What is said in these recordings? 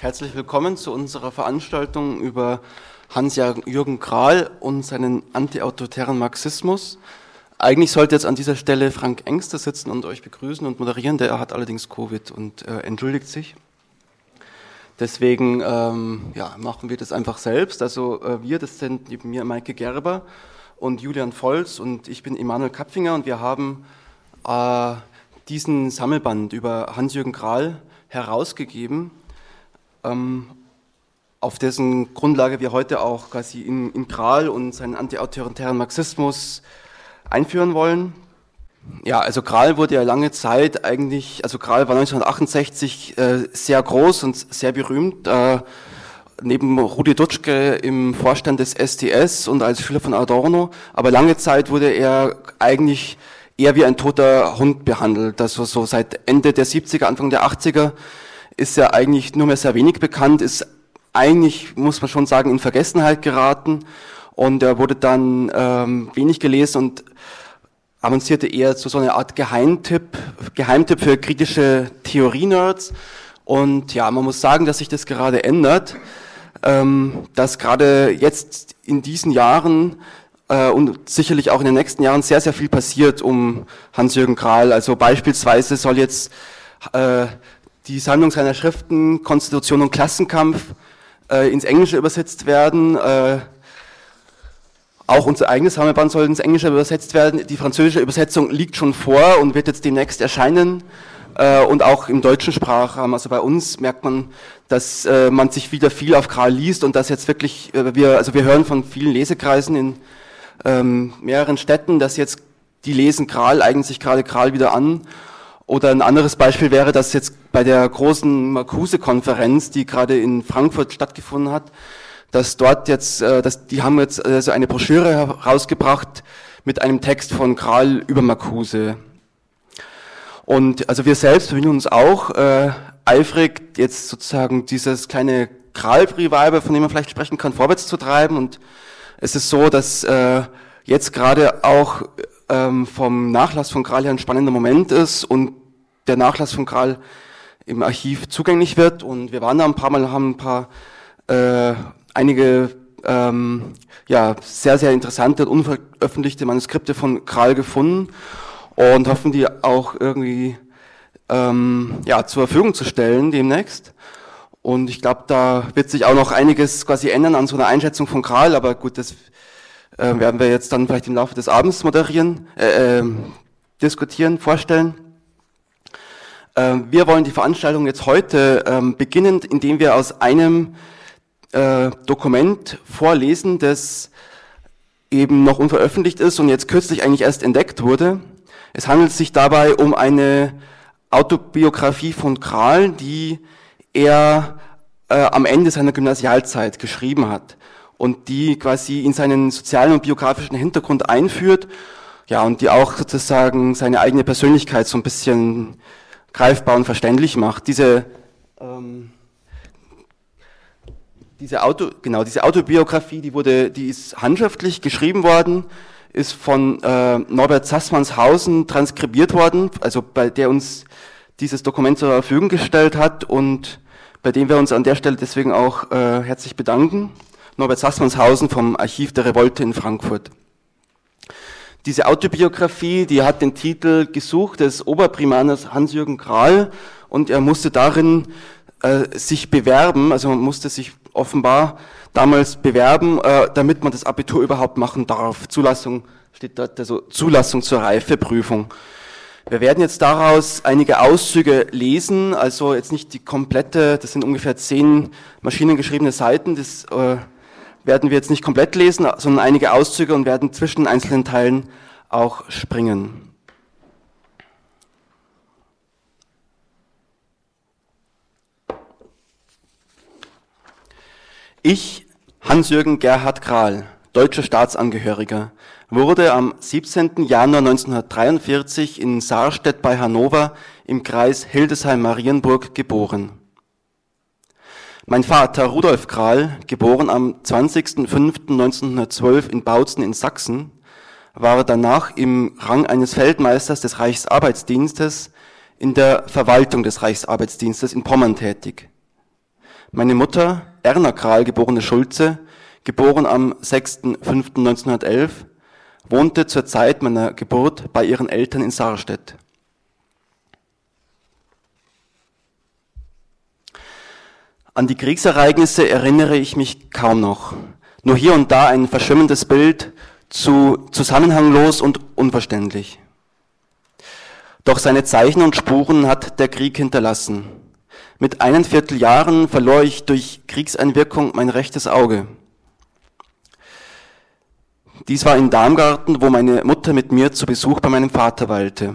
Herzlich willkommen zu unserer Veranstaltung über Hans-Jürgen Krahl und seinen antiautoritären Marxismus. Eigentlich sollte jetzt an dieser Stelle Frank Engster sitzen und euch begrüßen und moderieren, der hat allerdings Covid und äh, entschuldigt sich. Deswegen ähm, ja, machen wir das einfach selbst. Also äh, wir, das sind neben mir Maike Gerber und Julian Volz und ich bin Emanuel Kapfinger und wir haben äh, diesen Sammelband über Hans-Jürgen Krahl herausgegeben, auf dessen Grundlage wir heute auch quasi in, in Kral und seinen antiautoritären Marxismus einführen wollen. Ja, also Kral wurde ja lange Zeit eigentlich, also Kral war 1968 äh, sehr groß und sehr berühmt. Äh, neben Rudi Dutschke im Vorstand des SDS und als Schüler von Adorno, aber lange Zeit wurde er eigentlich eher wie ein toter Hund behandelt. Also so seit Ende der 70er, Anfang der 80er ist er eigentlich nur mehr sehr wenig bekannt, ist eigentlich, muss man schon sagen, in Vergessenheit geraten und er wurde dann ähm, wenig gelesen und avancierte eher zu so einer Art Geheimtipp, Geheimtipp für kritische Theorie-Nerds. Und ja, man muss sagen, dass sich das gerade ändert, ähm, dass gerade jetzt in diesen Jahren äh, und sicherlich auch in den nächsten Jahren sehr, sehr viel passiert um Hans-Jürgen Krahl. Also beispielsweise soll jetzt äh, die Sammlung seiner Schriften Konstitution und Klassenkampf äh, ins Englische übersetzt werden. Äh, auch unser eigenes Sammelband soll ins Englische übersetzt werden. Die französische Übersetzung liegt schon vor und wird jetzt demnächst erscheinen. Äh, und auch im deutschen Sprachraum. Also bei uns merkt man, dass äh, man sich wieder viel auf Karl liest und dass jetzt wirklich, äh, wir, also wir hören von vielen Lesekreisen in ähm, mehreren Städten, dass jetzt die lesen Kral, eignen sich gerade Kral wieder an. Oder ein anderes Beispiel wäre, dass jetzt bei der großen Marcuse-Konferenz, die gerade in Frankfurt stattgefunden hat, dass dort jetzt, äh, dass die haben jetzt also eine Broschüre herausgebracht mit einem Text von Kral über Marcuse. Und also wir selbst bemühen uns auch äh, eifrig, jetzt sozusagen dieses kleine Kral-Revival, von dem man vielleicht sprechen kann, vorwärts zu treiben. Und es ist so, dass äh, jetzt gerade auch ähm, vom Nachlass von Kral her ein spannender Moment ist und der Nachlass von Kral im Archiv zugänglich wird. Und wir waren da ein paar Mal, haben ein paar äh, einige ähm, ja, sehr, sehr interessante und unveröffentlichte Manuskripte von Kral gefunden und hoffen, die auch irgendwie ähm, ja, zur Verfügung zu stellen demnächst. Und ich glaube, da wird sich auch noch einiges quasi ändern an so einer Einschätzung von Kral, aber gut, das äh, werden wir jetzt dann vielleicht im Laufe des Abends moderieren, äh, äh, diskutieren, vorstellen. Äh, wir wollen die Veranstaltung jetzt heute äh, beginnen, indem wir aus einem äh, Dokument vorlesen, das eben noch unveröffentlicht ist und jetzt kürzlich eigentlich erst entdeckt wurde. Es handelt sich dabei um eine Autobiografie von Kral, die er äh, am Ende seiner Gymnasialzeit geschrieben hat und die quasi in seinen sozialen und biografischen Hintergrund einführt, ja, und die auch sozusagen seine eigene Persönlichkeit so ein bisschen greifbar und verständlich macht. Diese ähm, diese Auto, genau, diese Autobiografie, die wurde, die ist handschriftlich geschrieben worden, ist von äh, Norbert Sassmannshausen transkribiert worden, also bei der uns dieses Dokument zur Verfügung gestellt hat und bei dem wir uns an der Stelle deswegen auch äh, herzlich bedanken. Norbert Sassmannshausen vom Archiv der Revolte in Frankfurt. Diese Autobiografie, die hat den Titel Gesuch des Oberprimaners Hans-Jürgen Krahl und er musste darin äh, sich bewerben, also man musste sich offenbar damals bewerben, äh, damit man das Abitur überhaupt machen darf. Zulassung steht dort, also Zulassung zur Reifeprüfung. Wir werden jetzt daraus einige Auszüge lesen, also jetzt nicht die komplette, das sind ungefähr zehn maschinengeschriebene Seiten, das äh, werden wir jetzt nicht komplett lesen, sondern einige Auszüge und werden zwischen einzelnen Teilen auch springen. Ich, Hans-Jürgen Gerhard Kral, deutscher Staatsangehöriger, wurde am 17. Januar 1943 in Saarstedt bei Hannover im Kreis Hildesheim-Marienburg geboren. Mein Vater Rudolf Kral, geboren am 20.05.1912 in Bautzen in Sachsen, war danach im Rang eines Feldmeisters des Reichsarbeitsdienstes in der Verwaltung des Reichsarbeitsdienstes in Pommern tätig. Meine Mutter, Erna Kral, geborene Schulze, geboren am 6.5.1911, wohnte zur Zeit meiner Geburt bei ihren Eltern in Sarstedt. An die Kriegsereignisse erinnere ich mich kaum noch. Nur hier und da ein verschwimmendes Bild, zu zusammenhanglos und unverständlich. Doch seine Zeichen und Spuren hat der Krieg hinterlassen. Mit einen Vierteljahren verlor ich durch Kriegseinwirkung mein rechtes Auge. Dies war in Darmgarten, wo meine Mutter mit mir zu Besuch bei meinem Vater weilte.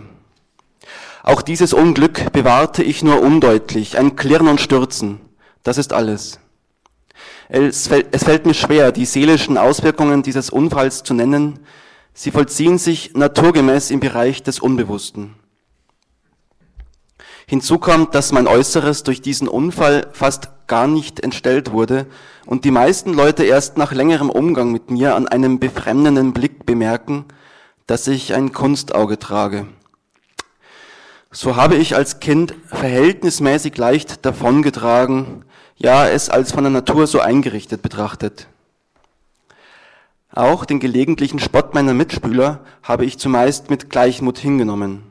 Auch dieses Unglück bewahrte ich nur undeutlich, ein Klirren und Stürzen. Das ist alles. Es fällt, es fällt mir schwer, die seelischen Auswirkungen dieses Unfalls zu nennen. Sie vollziehen sich naturgemäß im Bereich des Unbewussten. Hinzu kommt, dass mein Äußeres durch diesen Unfall fast gar nicht entstellt wurde und die meisten Leute erst nach längerem Umgang mit mir an einem befremdenden Blick bemerken, dass ich ein Kunstauge trage. So habe ich als Kind verhältnismäßig leicht davongetragen, ja es als von der Natur so eingerichtet betrachtet. Auch den gelegentlichen Spott meiner Mitspüler habe ich zumeist mit Gleichmut hingenommen.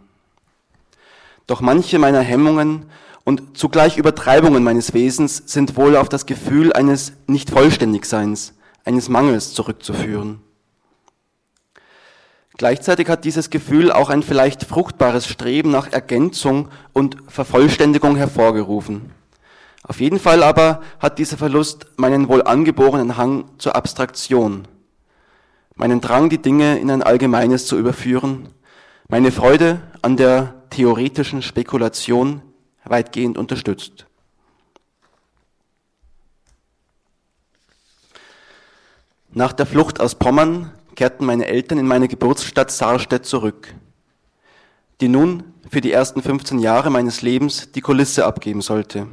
Doch manche meiner Hemmungen und zugleich Übertreibungen meines Wesens sind wohl auf das Gefühl eines Nicht-Vollständigseins, eines Mangels zurückzuführen. Gleichzeitig hat dieses Gefühl auch ein vielleicht fruchtbares Streben nach Ergänzung und Vervollständigung hervorgerufen. Auf jeden Fall aber hat dieser Verlust meinen wohl angeborenen Hang zur Abstraktion, meinen Drang, die Dinge in ein Allgemeines zu überführen, meine Freude an der theoretischen Spekulation weitgehend unterstützt. Nach der Flucht aus Pommern kehrten meine Eltern in meine Geburtsstadt Sarstedt zurück, die nun für die ersten 15 Jahre meines Lebens die Kulisse abgeben sollte.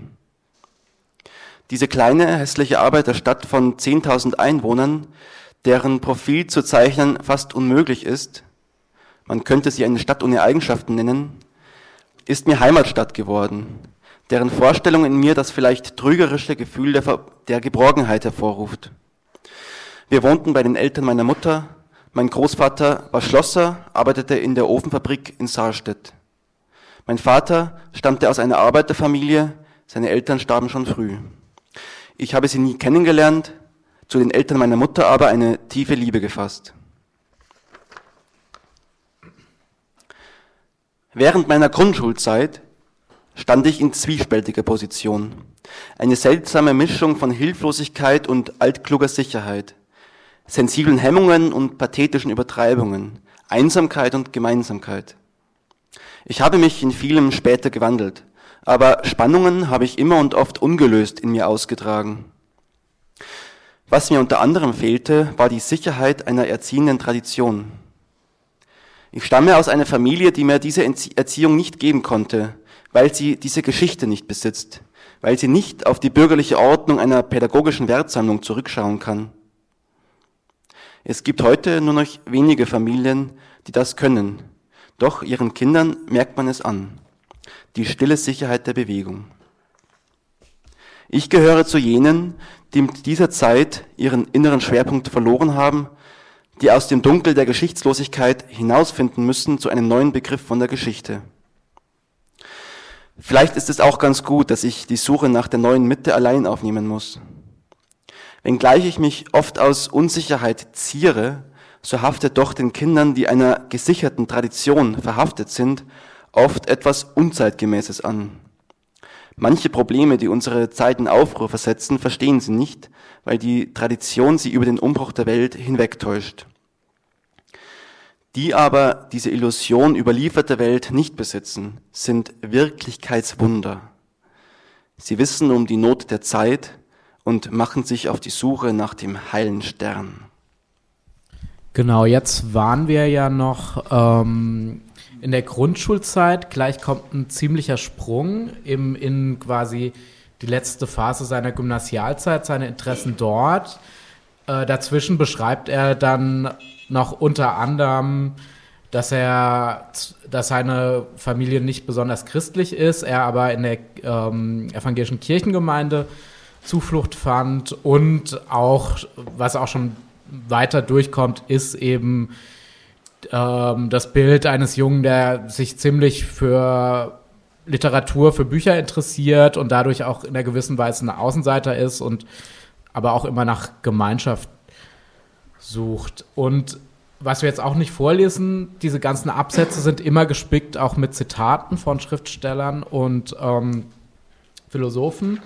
Diese kleine hässliche Arbeiterstadt von 10.000 Einwohnern, deren Profil zu zeichnen fast unmöglich ist, man könnte sie eine Stadt ohne Eigenschaften nennen, ist mir Heimatstadt geworden, deren Vorstellung in mir das vielleicht trügerische Gefühl der, der Geborgenheit hervorruft. Wir wohnten bei den Eltern meiner Mutter. Mein Großvater war Schlosser, arbeitete in der Ofenfabrik in Saarstedt. Mein Vater stammte aus einer Arbeiterfamilie, seine Eltern starben schon früh. Ich habe sie nie kennengelernt, zu den Eltern meiner Mutter aber eine tiefe Liebe gefasst. Während meiner Grundschulzeit stand ich in zwiespältiger Position. Eine seltsame Mischung von Hilflosigkeit und altkluger Sicherheit, sensiblen Hemmungen und pathetischen Übertreibungen, Einsamkeit und Gemeinsamkeit. Ich habe mich in vielem später gewandelt, aber Spannungen habe ich immer und oft ungelöst in mir ausgetragen. Was mir unter anderem fehlte, war die Sicherheit einer erziehenden Tradition. Ich stamme aus einer Familie, die mir diese Erziehung nicht geben konnte, weil sie diese Geschichte nicht besitzt, weil sie nicht auf die bürgerliche Ordnung einer pädagogischen Wertsammlung zurückschauen kann. Es gibt heute nur noch wenige Familien, die das können, doch ihren Kindern merkt man es an. Die stille Sicherheit der Bewegung. Ich gehöre zu jenen, die mit dieser Zeit ihren inneren Schwerpunkt verloren haben die aus dem Dunkel der Geschichtslosigkeit hinausfinden müssen zu einem neuen Begriff von der Geschichte. Vielleicht ist es auch ganz gut, dass ich die Suche nach der neuen Mitte allein aufnehmen muss. Wenngleich ich mich oft aus Unsicherheit ziere, so haftet doch den Kindern, die einer gesicherten Tradition verhaftet sind, oft etwas Unzeitgemäßes an. Manche Probleme, die unsere Zeit in Aufruhr versetzen, verstehen sie nicht, weil die Tradition sie über den Umbruch der Welt hinwegtäuscht die aber diese Illusion überlieferter Welt nicht besitzen, sind Wirklichkeitswunder. Sie wissen um die Not der Zeit und machen sich auf die Suche nach dem heilen Stern. Genau, jetzt waren wir ja noch ähm, in der Grundschulzeit. Gleich kommt ein ziemlicher Sprung im, in quasi die letzte Phase seiner Gymnasialzeit, seine Interessen dort. Äh, dazwischen beschreibt er dann noch unter anderem, dass er, dass seine Familie nicht besonders christlich ist, er aber in der ähm, evangelischen Kirchengemeinde Zuflucht fand und auch, was auch schon weiter durchkommt, ist eben ähm, das Bild eines Jungen, der sich ziemlich für Literatur, für Bücher interessiert und dadurch auch in einer gewissen Weise ein Außenseiter ist und aber auch immer nach Gemeinschaft sucht. Und was wir jetzt auch nicht vorlesen, diese ganzen Absätze sind immer gespickt auch mit Zitaten von Schriftstellern und ähm, Philosophen.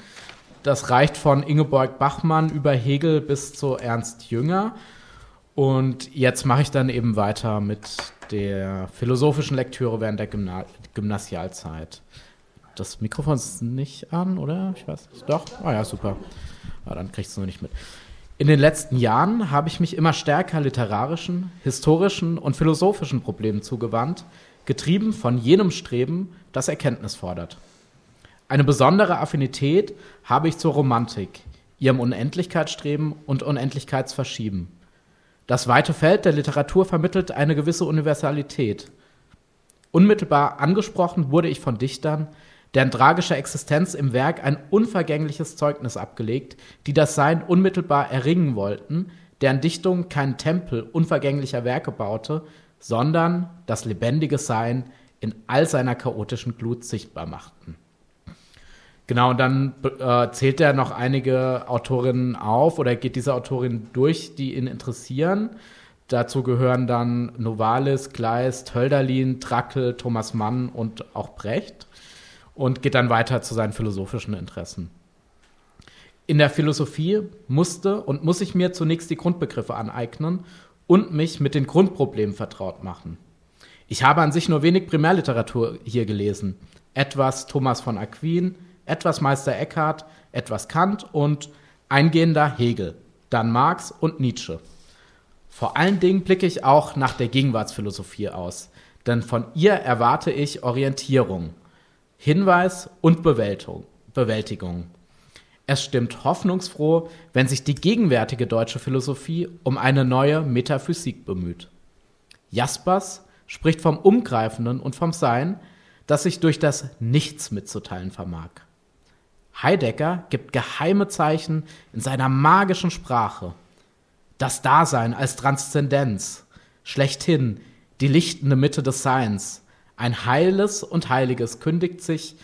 Das reicht von Ingeborg Bachmann über Hegel bis zu Ernst Jünger. Und jetzt mache ich dann eben weiter mit der philosophischen Lektüre während der Gymna Gymnasialzeit. Das Mikrofon ist nicht an, oder? Ich weiß nicht. Doch? Ah ja, super. Ah, dann kriegst du nur nicht mit. In den letzten Jahren habe ich mich immer stärker literarischen, historischen und philosophischen Problemen zugewandt, getrieben von jenem Streben, das Erkenntnis fordert. Eine besondere Affinität habe ich zur Romantik, ihrem Unendlichkeitsstreben und Unendlichkeitsverschieben. Das weite Feld der Literatur vermittelt eine gewisse Universalität. Unmittelbar angesprochen wurde ich von Dichtern, deren tragische Existenz im Werk ein unvergängliches Zeugnis abgelegt, die das Sein unmittelbar erringen wollten, deren Dichtung keinen Tempel unvergänglicher Werke baute, sondern das lebendige Sein in all seiner chaotischen Glut sichtbar machten. Genau, und dann äh, zählt er noch einige Autorinnen auf oder geht diese Autorin durch, die ihn interessieren. Dazu gehören dann Novalis, Kleist, Hölderlin, Trakl, Thomas Mann und auch Brecht und geht dann weiter zu seinen philosophischen Interessen. In der Philosophie musste und muss ich mir zunächst die Grundbegriffe aneignen und mich mit den Grundproblemen vertraut machen. Ich habe an sich nur wenig Primärliteratur hier gelesen. Etwas Thomas von Aquin, etwas Meister Eckhart, etwas Kant und eingehender Hegel, dann Marx und Nietzsche. Vor allen Dingen blicke ich auch nach der Gegenwartsphilosophie aus, denn von ihr erwarte ich Orientierung, Hinweis und Bewältigung. Es stimmt hoffnungsfroh, wenn sich die gegenwärtige deutsche Philosophie um eine neue Metaphysik bemüht. Jaspers spricht vom Umgreifenden und vom Sein, das sich durch das Nichts mitzuteilen vermag. Heidegger gibt geheime Zeichen in seiner magischen Sprache. Das Dasein als Transzendenz, schlechthin die lichtende Mitte des Seins, ein Heiles und Heiliges kündigt sich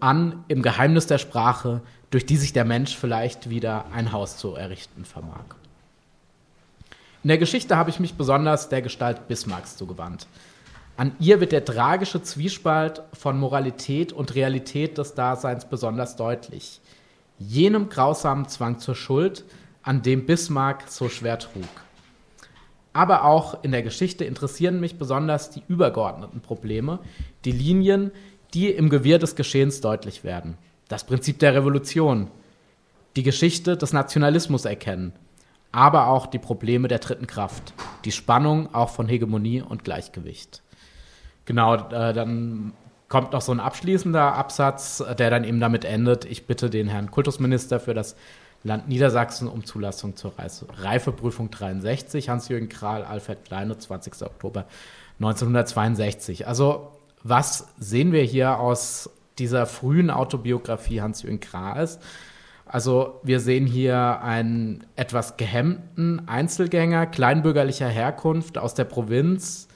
an im Geheimnis der Sprache, durch die sich der Mensch vielleicht wieder ein Haus zu errichten vermag. In der Geschichte habe ich mich besonders der Gestalt Bismarcks zugewandt. An ihr wird der tragische Zwiespalt von Moralität und Realität des Daseins besonders deutlich. Jenem grausamen Zwang zur Schuld, an dem Bismarck so schwer trug aber auch in der Geschichte interessieren mich besonders die übergeordneten Probleme, die Linien, die im Gewirr des Geschehens deutlich werden. Das Prinzip der Revolution, die Geschichte des Nationalismus erkennen, aber auch die Probleme der dritten Kraft, die Spannung auch von Hegemonie und Gleichgewicht. Genau, äh, dann kommt noch so ein abschließender Absatz, der dann eben damit endet. Ich bitte den Herrn Kultusminister für das Land Niedersachsen um Zulassung zur Reifeprüfung 63, Hans-Jürgen Kral, Alfred Kleine, 20. Oktober 1962. Also was sehen wir hier aus dieser frühen Autobiografie Hans-Jürgen Krahls? Also wir sehen hier einen etwas gehemmten Einzelgänger kleinbürgerlicher Herkunft aus der Provinz,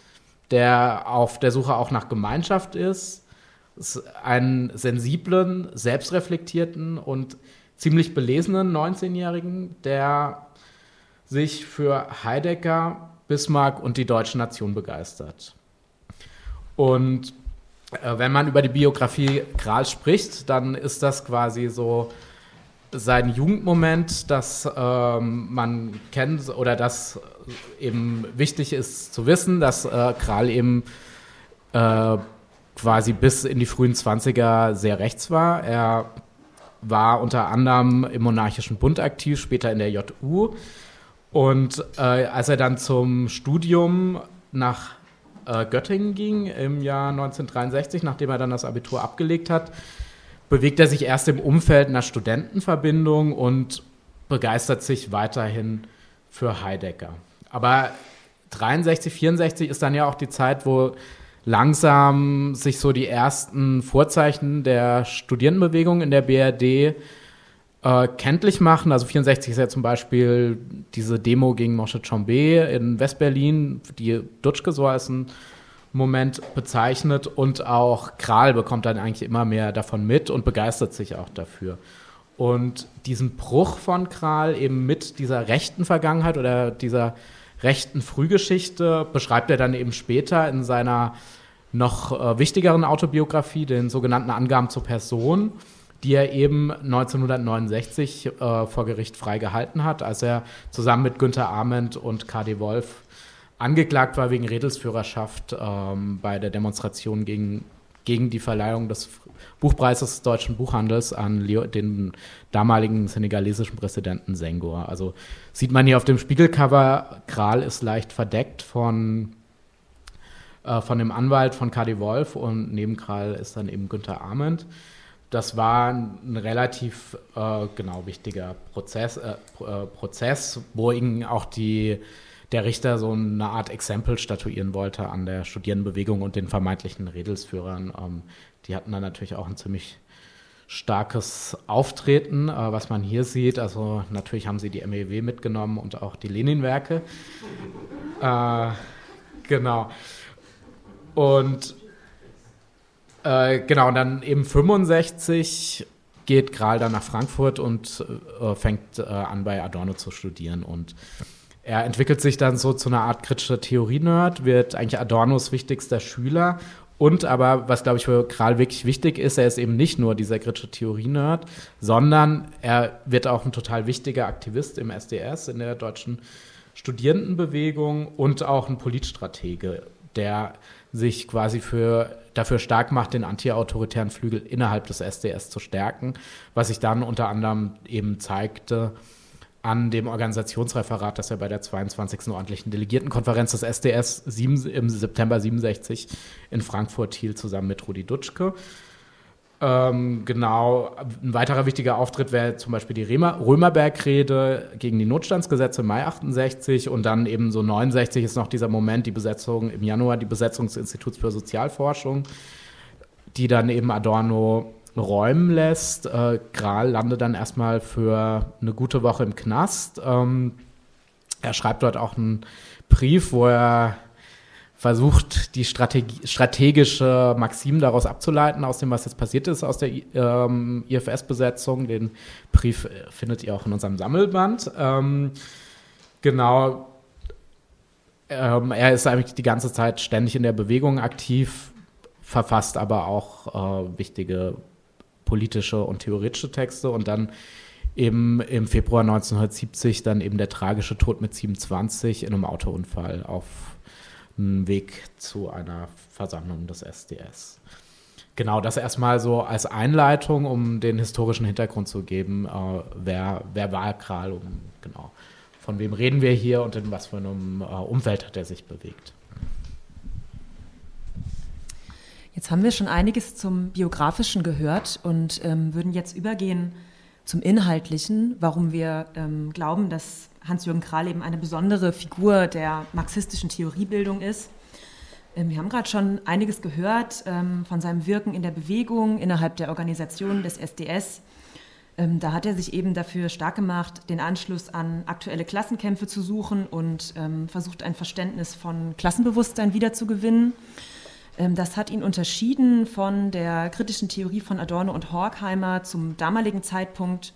der auf der Suche auch nach Gemeinschaft ist, einen sensiblen, selbstreflektierten und ziemlich belesenen 19-Jährigen, der sich für Heidegger, Bismarck und die deutsche Nation begeistert. Und äh, wenn man über die Biografie Kral spricht, dann ist das quasi so sein Jugendmoment, das ähm, man kennt oder das eben wichtig ist zu wissen, dass äh, Kral eben äh, quasi bis in die frühen 20er sehr rechts war. Er war unter anderem im Monarchischen Bund aktiv, später in der JU. Und äh, als er dann zum Studium nach äh, Göttingen ging im Jahr 1963, nachdem er dann das Abitur abgelegt hat, bewegt er sich erst im Umfeld einer Studentenverbindung und begeistert sich weiterhin für Heidegger. Aber 63, 64 ist dann ja auch die Zeit, wo langsam sich so die ersten Vorzeichen der Studierendenbewegung in der BRD äh, kenntlich machen. Also 64 ist ja zum Beispiel diese Demo gegen Moshe Chombe in Westberlin, die Dutschke so als ein Moment bezeichnet und auch Kral bekommt dann eigentlich immer mehr davon mit und begeistert sich auch dafür. Und diesen Bruch von Kral eben mit dieser rechten Vergangenheit oder dieser rechten Frühgeschichte beschreibt er dann eben später in seiner noch äh, wichtigeren Autobiografie, den sogenannten Angaben zur Person die er eben 1969 äh, vor Gericht freigehalten hat, als er zusammen mit Günter Arment und KD Wolf angeklagt war wegen Redelsführerschaft ähm, bei der Demonstration gegen, gegen die Verleihung des Buchpreises des deutschen Buchhandels an Leo, den damaligen senegalesischen Präsidenten Senghor. Also sieht man hier auf dem Spiegelcover, Kral ist leicht verdeckt von, äh, von dem Anwalt von KD Wolf und neben Kral ist dann eben Günter Arment das war ein relativ äh, genau wichtiger Prozess, äh, äh, Prozess, wo ihn auch die, der Richter so eine Art Exempel statuieren wollte an der Studierendenbewegung und den vermeintlichen Redelsführern. Ähm, die hatten dann natürlich auch ein ziemlich starkes Auftreten, äh, was man hier sieht. Also natürlich haben sie die MEW mitgenommen und auch die Lenin-Werke. Äh, genau. Und äh, genau, und dann eben 65 geht Kral dann nach Frankfurt und äh, fängt äh, an, bei Adorno zu studieren. Und er entwickelt sich dann so zu einer Art kritischer Theorie-Nerd, wird eigentlich Adornos wichtigster Schüler. Und aber, was glaube ich für Kral wirklich wichtig ist, er ist eben nicht nur dieser kritische Theorie-Nerd, sondern er wird auch ein total wichtiger Aktivist im SDS, in der deutschen Studierendenbewegung und auch ein Politstratege, der sich quasi für dafür stark macht, den antiautoritären Flügel innerhalb des SDS zu stärken, was sich dann unter anderem eben zeigte an dem Organisationsreferat, das er bei der 22. ordentlichen Delegiertenkonferenz des SDS im September 67 in Frankfurt hielt, zusammen mit Rudi Dutschke. Ähm, genau, ein weiterer wichtiger Auftritt wäre zum Beispiel die Römerberg-Rede gegen die Notstandsgesetze im Mai 68 und dann eben so 69 ist noch dieser Moment, die Besetzung im Januar, die Besetzung des Instituts für Sozialforschung, die dann eben Adorno räumen lässt. Äh, Grahl landet dann erstmal für eine gute Woche im Knast. Ähm, er schreibt dort auch einen Brief, wo er versucht, die Strategie, strategische Maxim daraus abzuleiten, aus dem, was jetzt passiert ist, aus der ähm, IFS-Besetzung. Den Brief äh, findet ihr auch in unserem Sammelband. Ähm, genau. Ähm, er ist eigentlich die ganze Zeit ständig in der Bewegung aktiv, verfasst aber auch äh, wichtige politische und theoretische Texte und dann eben im Februar 1970 dann eben der tragische Tod mit 27 in einem Autounfall auf einen Weg zu einer Versammlung des SDS. Genau, das erstmal so als Einleitung, um den historischen Hintergrund zu geben, äh, wer, wer war Kral und genau, von wem reden wir hier und in was für einem äh, Umfeld hat er sich bewegt. Jetzt haben wir schon einiges zum Biografischen gehört und ähm, würden jetzt übergehen zum Inhaltlichen, warum wir ähm, glauben, dass Hans-Jürgen Krahl eben eine besondere Figur der marxistischen Theoriebildung ist. Ähm, wir haben gerade schon einiges gehört ähm, von seinem Wirken in der Bewegung innerhalb der Organisation des SDS. Ähm, da hat er sich eben dafür stark gemacht, den Anschluss an aktuelle Klassenkämpfe zu suchen und versucht, ein Verständnis von Klassenbewusstsein wiederzugewinnen. Das hat ihn unterschieden von der kritischen Theorie von Adorno und Horkheimer zum damaligen Zeitpunkt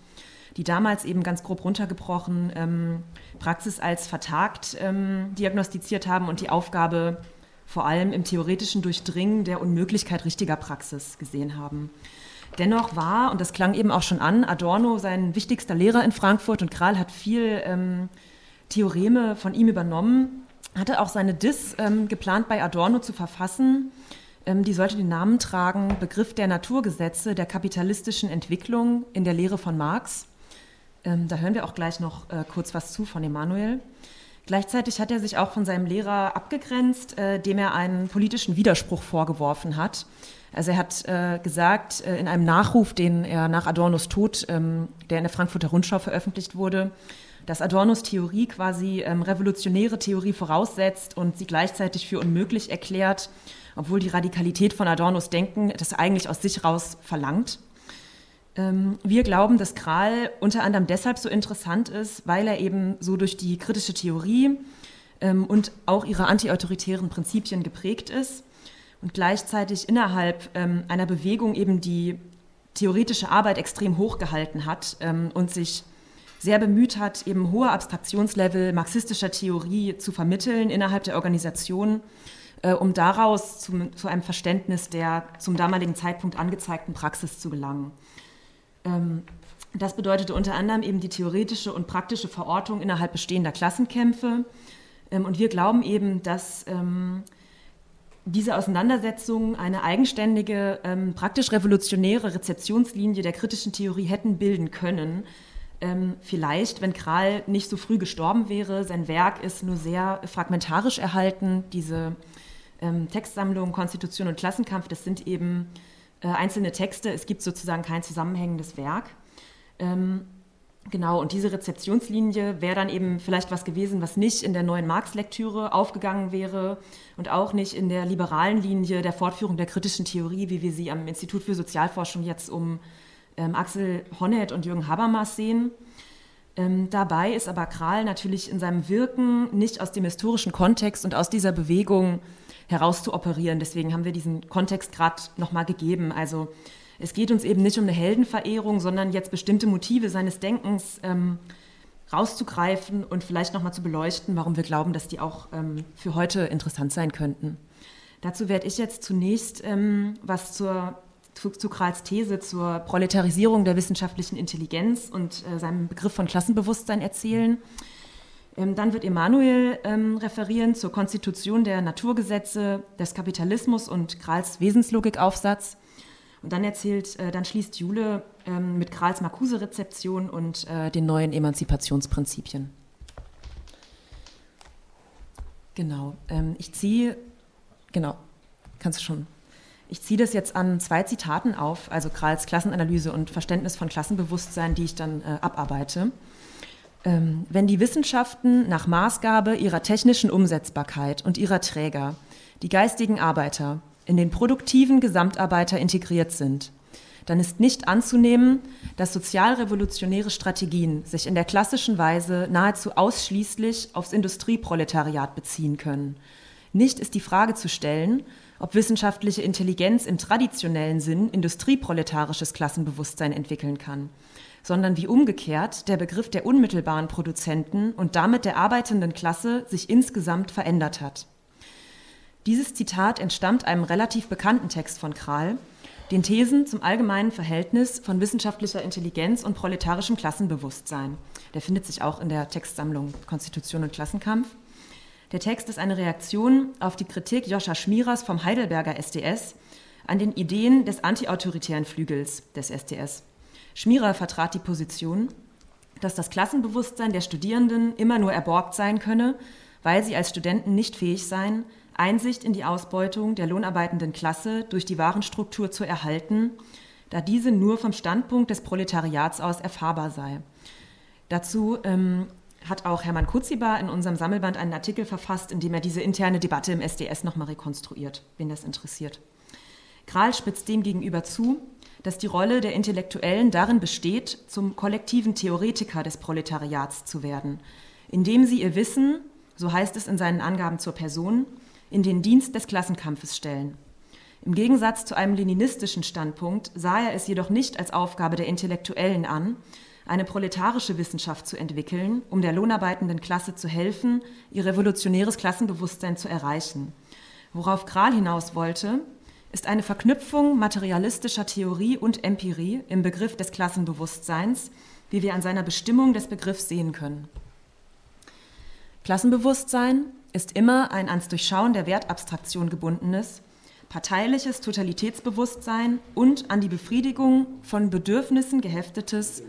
die damals eben ganz grob runtergebrochen ähm, Praxis als vertagt ähm, diagnostiziert haben und die Aufgabe vor allem im theoretischen Durchdringen der Unmöglichkeit richtiger Praxis gesehen haben. Dennoch war, und das klang eben auch schon an, Adorno sein wichtigster Lehrer in Frankfurt und Kral hat viel ähm, Theoreme von ihm übernommen, hatte auch seine Diss ähm, geplant bei Adorno zu verfassen. Ähm, die sollte den Namen tragen Begriff der Naturgesetze der kapitalistischen Entwicklung in der Lehre von Marx. Ähm, da hören wir auch gleich noch äh, kurz was zu von Emanuel. Gleichzeitig hat er sich auch von seinem Lehrer abgegrenzt, äh, dem er einen politischen Widerspruch vorgeworfen hat. Also er hat äh, gesagt, äh, in einem Nachruf, den er nach Adornos Tod, ähm, der in der Frankfurter Rundschau veröffentlicht wurde, dass Adornos Theorie quasi ähm, revolutionäre Theorie voraussetzt und sie gleichzeitig für unmöglich erklärt, obwohl die Radikalität von Adornos Denken das eigentlich aus sich raus verlangt. Ähm, wir glauben, dass Kral unter anderem deshalb so interessant ist, weil er eben so durch die kritische Theorie ähm, und auch ihre antiautoritären Prinzipien geprägt ist und gleichzeitig innerhalb ähm, einer Bewegung eben die theoretische Arbeit extrem hochgehalten hat und sich sehr bemüht hat, eben hohe Abstraktionslevel marxistischer Theorie zu vermitteln innerhalb der Organisation, äh, um daraus zum, zu einem Verständnis der zum damaligen Zeitpunkt angezeigten Praxis zu gelangen. Ähm, das bedeutete unter anderem eben die theoretische und praktische Verortung innerhalb bestehender Klassenkämpfe. Ähm, und wir glauben eben, dass ähm, diese Auseinandersetzungen eine eigenständige, praktisch revolutionäre Rezeptionslinie der kritischen Theorie hätten bilden können. Vielleicht, wenn Kral nicht so früh gestorben wäre. Sein Werk ist nur sehr fragmentarisch erhalten. Diese Textsammlung Konstitution und Klassenkampf, das sind eben äh, einzelne Texte. Es gibt sozusagen kein zusammenhängendes Werk. Ähm, genau, und diese Rezeptionslinie wäre dann eben vielleicht was gewesen, was nicht in der neuen Marx-Lektüre aufgegangen wäre und auch nicht in der liberalen Linie der Fortführung der kritischen Theorie, wie wir sie am Institut für Sozialforschung jetzt um ähm, Axel Honneth und Jürgen Habermas sehen. Ähm, dabei ist aber Kral natürlich in seinem Wirken nicht aus dem historischen Kontext und aus dieser Bewegung herauszuoperieren. Deswegen haben wir diesen Kontext gerade nochmal gegeben. Also es geht uns eben nicht um eine Heldenverehrung, sondern jetzt bestimmte Motive seines Denkens ähm, rauszugreifen und vielleicht nochmal zu beleuchten, warum wir glauben, dass die auch ähm, für heute interessant sein könnten. Dazu werde ich jetzt zunächst ähm, was zur, zu, Krahls These zur Proletarisierung der wissenschaftlichen Intelligenz und äh, seinem Begriff von Klassenbewusstsein erzählen. Ähm, dann wird Emanuel ähm, referieren zur Konstitution der Naturgesetze des Kapitalismus und Krahls Wesenslogikaufsatz. Und dann erzählt, äh, dann schließt Jule ähm, mit Krahls Marcuse-Rezeption und äh, den neuen Emanzipationsprinzipien. Genau. Ähm, ich ziehe, genau, kannst du schon. Ich ziehe das jetzt an zwei Zitaten auf, also Krahls Klassenanalyse und Verständnis von Klassenbewusstsein, die ich dann äh, abarbeite. Ähm, wenn die Wissenschaften nach Maßgabe ihrer technischen Umsetzbarkeit und ihrer Träger, die geistigen Arbeiter, in den produktiven Gesamtarbeiter integriert sind, dann ist nicht anzunehmen, dass sozialrevolutionäre Strategien sich in der klassischen Weise nahezu ausschließlich aufs Industrieproletariat beziehen können. Nicht ist die Frage zu stellen, ob wissenschaftliche Intelligenz im traditionellen Sinn industrieproletarisches Klassenbewusstsein entwickeln kann sondern wie umgekehrt der Begriff der unmittelbaren Produzenten und damit der arbeitenden Klasse sich insgesamt verändert hat. Dieses Zitat entstammt einem relativ bekannten Text von Kral, den Thesen zum allgemeinen Verhältnis von wissenschaftlicher Intelligenz und proletarischem Klassenbewusstsein. Der findet sich auch in der Textsammlung Konstitution und Klassenkampf. Der Text ist eine Reaktion auf die Kritik Joscha Schmierers vom Heidelberger SDS an den Ideen des antiautoritären Flügels des SDS. Schmierer vertrat die Position, dass das Klassenbewusstsein der Studierenden immer nur erborgt sein könne, weil sie als Studenten nicht fähig seien, Einsicht in die Ausbeutung der lohnarbeitenden Klasse durch die Warenstruktur zu erhalten, da diese nur vom Standpunkt des Proletariats aus erfahrbar sei. Dazu ähm, hat auch Hermann Kutziba in unserem Sammelband einen Artikel verfasst, in dem er diese interne Debatte im SDS nochmal rekonstruiert, wen das interessiert. Kral spitzt dem gegenüber zu, dass die Rolle der Intellektuellen darin besteht, zum kollektiven Theoretiker des Proletariats zu werden, indem sie ihr Wissen, so heißt es in seinen Angaben zur Person, in den Dienst des Klassenkampfes stellen. Im Gegensatz zu einem leninistischen Standpunkt sah er es jedoch nicht als Aufgabe der Intellektuellen an, eine proletarische Wissenschaft zu entwickeln, um der lohnarbeitenden Klasse zu helfen, ihr revolutionäres Klassenbewusstsein zu erreichen. Worauf Kral hinaus wollte, ist eine Verknüpfung materialistischer Theorie und Empirie im Begriff des Klassenbewusstseins, wie wir an seiner Bestimmung des Begriffs sehen können. Klassenbewusstsein ist immer ein ans Durchschauen der Wertabstraktion gebundenes, parteiliches Totalitätsbewusstsein und an die Befriedigung von Bedürfnissen geheftetes,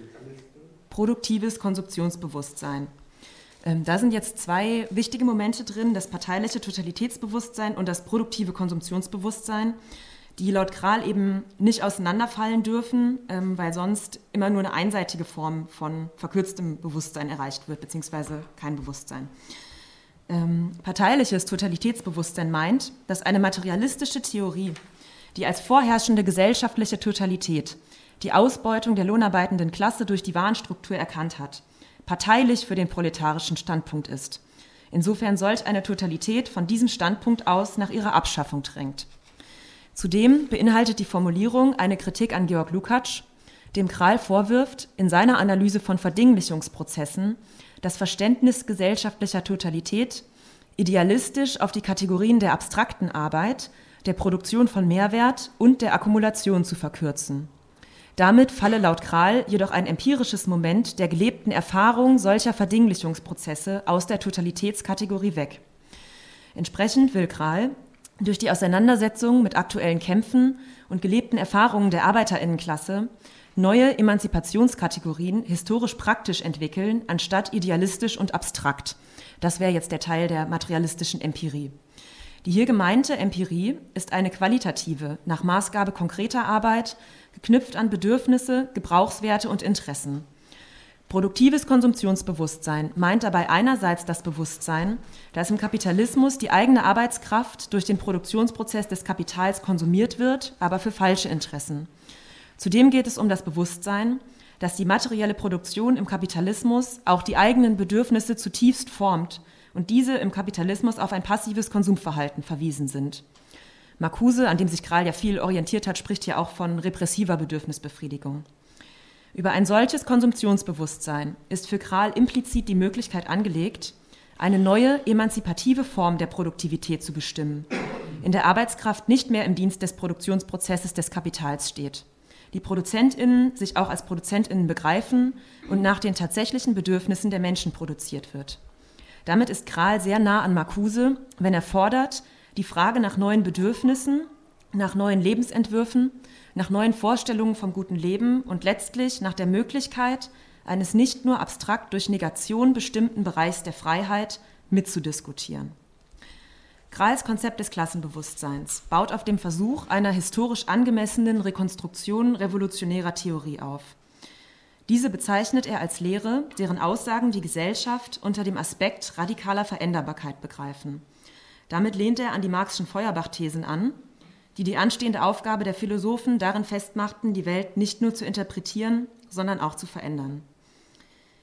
produktives Konsumptionsbewusstsein. Ähm, da sind jetzt zwei wichtige Momente drin, das parteiliche Totalitätsbewusstsein und das produktive Konsumptionsbewusstsein, die laut Kral eben nicht auseinanderfallen dürfen, ähm, weil sonst immer nur eine einseitige Form von verkürztem Bewusstsein erreicht wird, beziehungsweise kein Bewusstsein. Ähm, parteiliches Totalitätsbewusstsein meint, dass eine materialistische Theorie, die als vorherrschende gesellschaftliche Totalität die Ausbeutung der lohnarbeitenden Klasse durch die Warenstruktur erkannt hat, parteilich für den proletarischen Standpunkt ist. Insofern solch eine Totalität von diesem Standpunkt aus nach ihrer Abschaffung drängt. Zudem beinhaltet die Formulierung eine Kritik an Georg Lukacs, dem Kral vorwirft, in seiner Analyse von Verdinglichungsprozessen das Verständnis gesellschaftlicher Totalität idealistisch auf die Kategorien der abstrakten Arbeit, der Produktion von Mehrwert und der Akkumulation zu verkürzen. Damit falle laut Kral jedoch ein empirisches Moment der gelebten Erfahrung solcher Verdinglichungsprozesse aus der Totalitätskategorie weg. Entsprechend will Kral durch die Auseinandersetzung mit aktuellen Kämpfen und gelebten Erfahrungen der Arbeiterinnenklasse neue Emanzipationskategorien historisch praktisch entwickeln, anstatt idealistisch und abstrakt. Das wäre jetzt der Teil der materialistischen Empirie. Die hier gemeinte Empirie ist eine qualitative, nach Maßgabe konkreter Arbeit, geknüpft an Bedürfnisse, Gebrauchswerte und Interessen. Produktives Konsumtionsbewusstsein meint dabei einerseits das Bewusstsein, dass im Kapitalismus die eigene Arbeitskraft durch den Produktionsprozess des Kapitals konsumiert wird, aber für falsche Interessen. Zudem geht es um das Bewusstsein, dass die materielle Produktion im Kapitalismus auch die eigenen Bedürfnisse zutiefst formt und diese im Kapitalismus auf ein passives Konsumverhalten verwiesen sind. Marcuse, an dem sich Kral ja viel orientiert hat, spricht hier auch von repressiver Bedürfnisbefriedigung. Über ein solches Konsumtionsbewusstsein ist für Kral implizit die Möglichkeit angelegt, eine neue emanzipative Form der Produktivität zu bestimmen, in der Arbeitskraft nicht mehr im Dienst des Produktionsprozesses des Kapitals steht die ProduzentInnen sich auch als ProduzentInnen begreifen und nach den tatsächlichen Bedürfnissen der Menschen produziert wird. Damit ist Kral sehr nah an Marcuse, wenn er fordert, die Frage nach neuen Bedürfnissen, nach neuen Lebensentwürfen, nach neuen Vorstellungen vom guten Leben und letztlich nach der Möglichkeit eines nicht nur abstrakt durch Negation bestimmten Bereichs der Freiheit mitzudiskutieren. Krahls Konzept des Klassenbewusstseins baut auf dem Versuch einer historisch angemessenen Rekonstruktion revolutionärer Theorie auf. Diese bezeichnet er als Lehre, deren Aussagen die Gesellschaft unter dem Aspekt radikaler Veränderbarkeit begreifen. Damit lehnt er an die Marxischen Feuerbach-Thesen an, die die anstehende Aufgabe der Philosophen darin festmachten, die Welt nicht nur zu interpretieren, sondern auch zu verändern.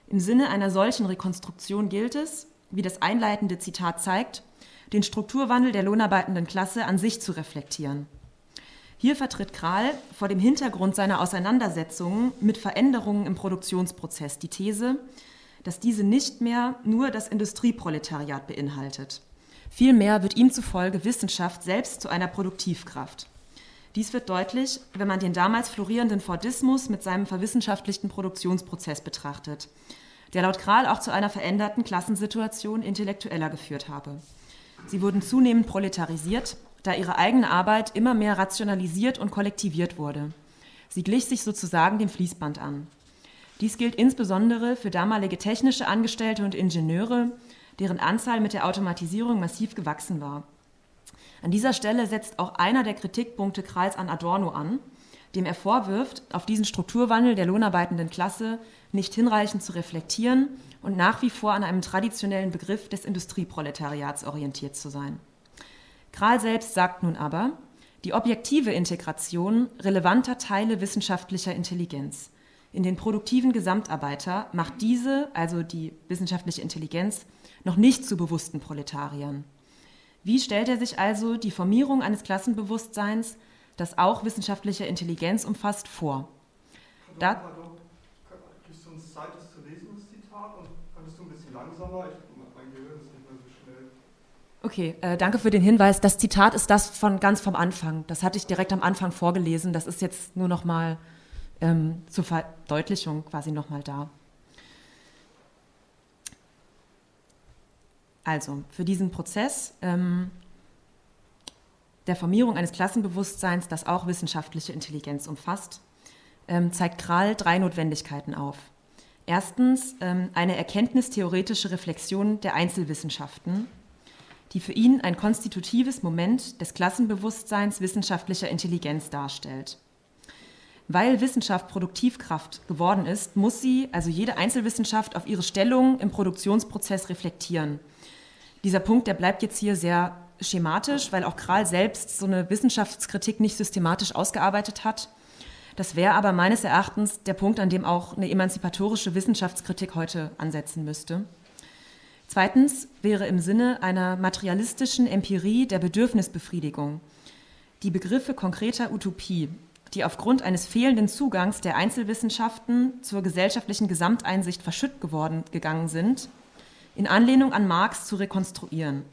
Im Sinne einer solchen Rekonstruktion gilt es, wie das einleitende Zitat zeigt, den Strukturwandel der lohnarbeitenden Klasse an sich zu reflektieren. Hier vertritt Kral vor dem Hintergrund seiner Auseinandersetzungen mit Veränderungen im Produktionsprozess die These, dass diese nicht mehr nur das Industrieproletariat beinhaltet. Vielmehr wird ihm zufolge Wissenschaft selbst zu einer Produktivkraft. Dies wird deutlich, wenn man den damals florierenden Fordismus mit seinem verwissenschaftlichten Produktionsprozess betrachtet, der laut Kral auch zu einer veränderten Klassensituation Intellektueller geführt habe. Sie wurden zunehmend proletarisiert, da ihre eigene Arbeit immer mehr rationalisiert und kollektiviert wurde. Sie glich sich sozusagen dem Fließband an. Dies gilt insbesondere für damalige technische Angestellte und Ingenieure, deren Anzahl mit der Automatisierung massiv gewachsen war. An dieser Stelle setzt auch einer der Kritikpunkte Kreis an Adorno an, dem er vorwirft, auf diesen Strukturwandel der lohnarbeitenden Klasse nicht hinreichend zu reflektieren und nach wie vor an einem traditionellen Begriff des Industrieproletariats orientiert zu sein. Kral selbst sagt nun aber, die objektive Integration relevanter Teile wissenschaftlicher Intelligenz in den produktiven Gesamtarbeiter macht diese, also die wissenschaftliche Intelligenz, noch nicht zu bewussten Proletariern. Wie stellt er sich also die Formierung eines Klassenbewusstseins, das auch wissenschaftliche Intelligenz umfasst, vor? Da, langsamer. Ich, mein Gehirn ist nicht mehr so schnell. Okay, äh, danke für den Hinweis. Das Zitat ist das von ganz vom Anfang. Das hatte ich direkt am Anfang vorgelesen. Das ist jetzt nur noch mal ähm, zur Verdeutlichung quasi noch mal da. Also für diesen Prozess ähm, der Formierung eines Klassenbewusstseins, das auch wissenschaftliche Intelligenz umfasst, ähm, zeigt Kral drei Notwendigkeiten auf. Erstens ähm, eine erkenntnistheoretische Reflexion der Einzelwissenschaften, die für ihn ein konstitutives Moment des Klassenbewusstseins wissenschaftlicher Intelligenz darstellt. Weil Wissenschaft Produktivkraft geworden ist, muss sie, also jede Einzelwissenschaft, auf ihre Stellung im Produktionsprozess reflektieren. Dieser Punkt, der bleibt jetzt hier sehr schematisch, weil auch Kral selbst so eine Wissenschaftskritik nicht systematisch ausgearbeitet hat. Das wäre aber meines Erachtens der Punkt, an dem auch eine emanzipatorische Wissenschaftskritik heute ansetzen müsste. Zweitens wäre im Sinne einer materialistischen Empirie der Bedürfnisbefriedigung die Begriffe konkreter Utopie, die aufgrund eines fehlenden Zugangs der Einzelwissenschaften zur gesellschaftlichen Gesamteinsicht verschütt geworden gegangen sind, in Anlehnung an Marx zu rekonstruieren.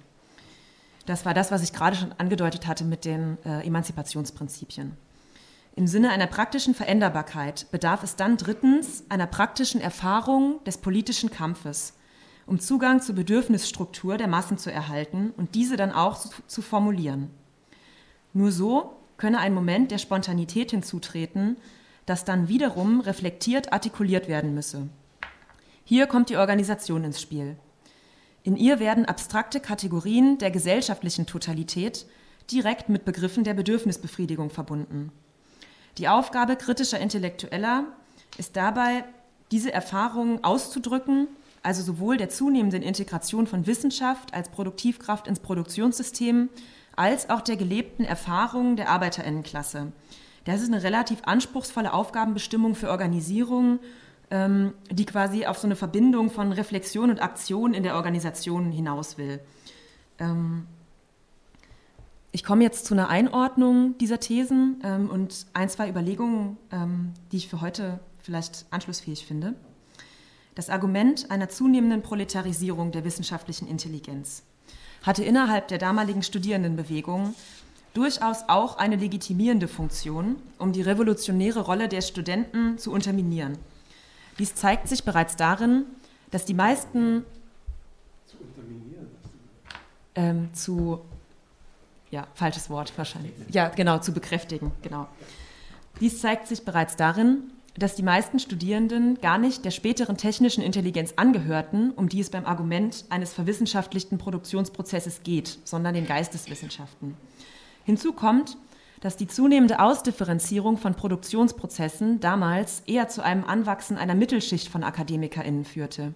Das war das, was ich gerade schon angedeutet hatte mit den äh, Emanzipationsprinzipien. Im Sinne einer praktischen Veränderbarkeit bedarf es dann drittens einer praktischen Erfahrung des politischen Kampfes, um Zugang zur Bedürfnisstruktur der Massen zu erhalten und diese dann auch zu, zu formulieren. Nur so könne ein Moment der Spontanität hinzutreten, das dann wiederum reflektiert artikuliert werden müsse. Hier kommt die Organisation ins Spiel. In ihr werden abstrakte Kategorien der gesellschaftlichen Totalität direkt mit Begriffen der Bedürfnisbefriedigung verbunden. Die Aufgabe kritischer Intellektueller ist dabei, diese Erfahrungen auszudrücken, also sowohl der zunehmenden Integration von Wissenschaft als Produktivkraft ins Produktionssystem, als auch der gelebten Erfahrungen der Arbeiterinnenklasse. Das ist eine relativ anspruchsvolle Aufgabenbestimmung für Organisierungen, ähm, die quasi auf so eine Verbindung von Reflexion und Aktion in der Organisation hinaus will. Ähm, ich komme jetzt zu einer Einordnung dieser Thesen ähm, und ein, zwei Überlegungen, die ich für heute vielleicht anschlussfähig finde. Das Argument einer zunehmenden Proletarisierung der wissenschaftlichen Intelligenz hatte innerhalb der damaligen Studierendenbewegung durchaus auch eine legitimierende Funktion, um die revolutionäre Rolle der Studenten zu unterminieren. Dies zeigt sich bereits darin, dass die meisten zu unterminieren, ähm, zu ja, falsches Wort wahrscheinlich. Ja, genau, zu bekräftigen, genau. Dies zeigt sich bereits darin, dass die meisten Studierenden gar nicht der späteren technischen Intelligenz angehörten, um die es beim Argument eines verwissenschaftlichten Produktionsprozesses geht, sondern den Geisteswissenschaften. Hinzu kommt, dass die zunehmende Ausdifferenzierung von Produktionsprozessen damals eher zu einem Anwachsen einer Mittelschicht von AkademikerInnen führte,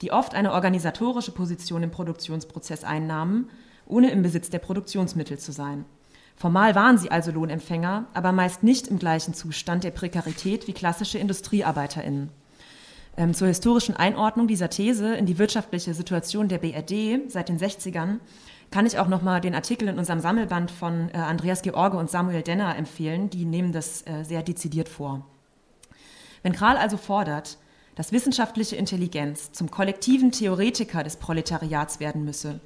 die oft eine organisatorische Position im Produktionsprozess einnahmen ohne im Besitz der Produktionsmittel zu sein. Formal waren sie also Lohnempfänger, aber meist nicht im gleichen Zustand der Prekarität wie klassische Industriearbeiterinnen. Ähm, zur historischen Einordnung dieser These in die wirtschaftliche Situation der BRD seit den 60ern kann ich auch noch mal den Artikel in unserem Sammelband von äh, Andreas George und Samuel Denner empfehlen. Die nehmen das äh, sehr dezidiert vor. Wenn Kral also fordert, dass wissenschaftliche Intelligenz zum kollektiven Theoretiker des Proletariats werden müsse,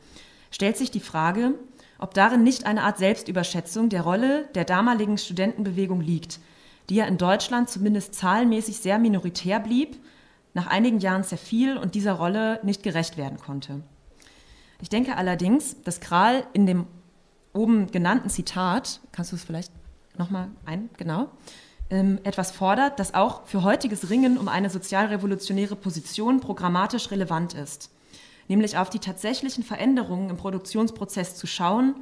stellt sich die Frage, ob darin nicht eine Art Selbstüberschätzung der Rolle der damaligen Studentenbewegung liegt, die ja in Deutschland zumindest zahlenmäßig sehr minoritär blieb, nach einigen Jahren zerfiel und dieser Rolle nicht gerecht werden konnte. Ich denke allerdings, dass Kral in dem oben genannten Zitat, kannst du es vielleicht nochmal ein, genau, ähm, etwas fordert, das auch für heutiges Ringen um eine sozialrevolutionäre Position programmatisch relevant ist nämlich auf die tatsächlichen Veränderungen im Produktionsprozess zu schauen,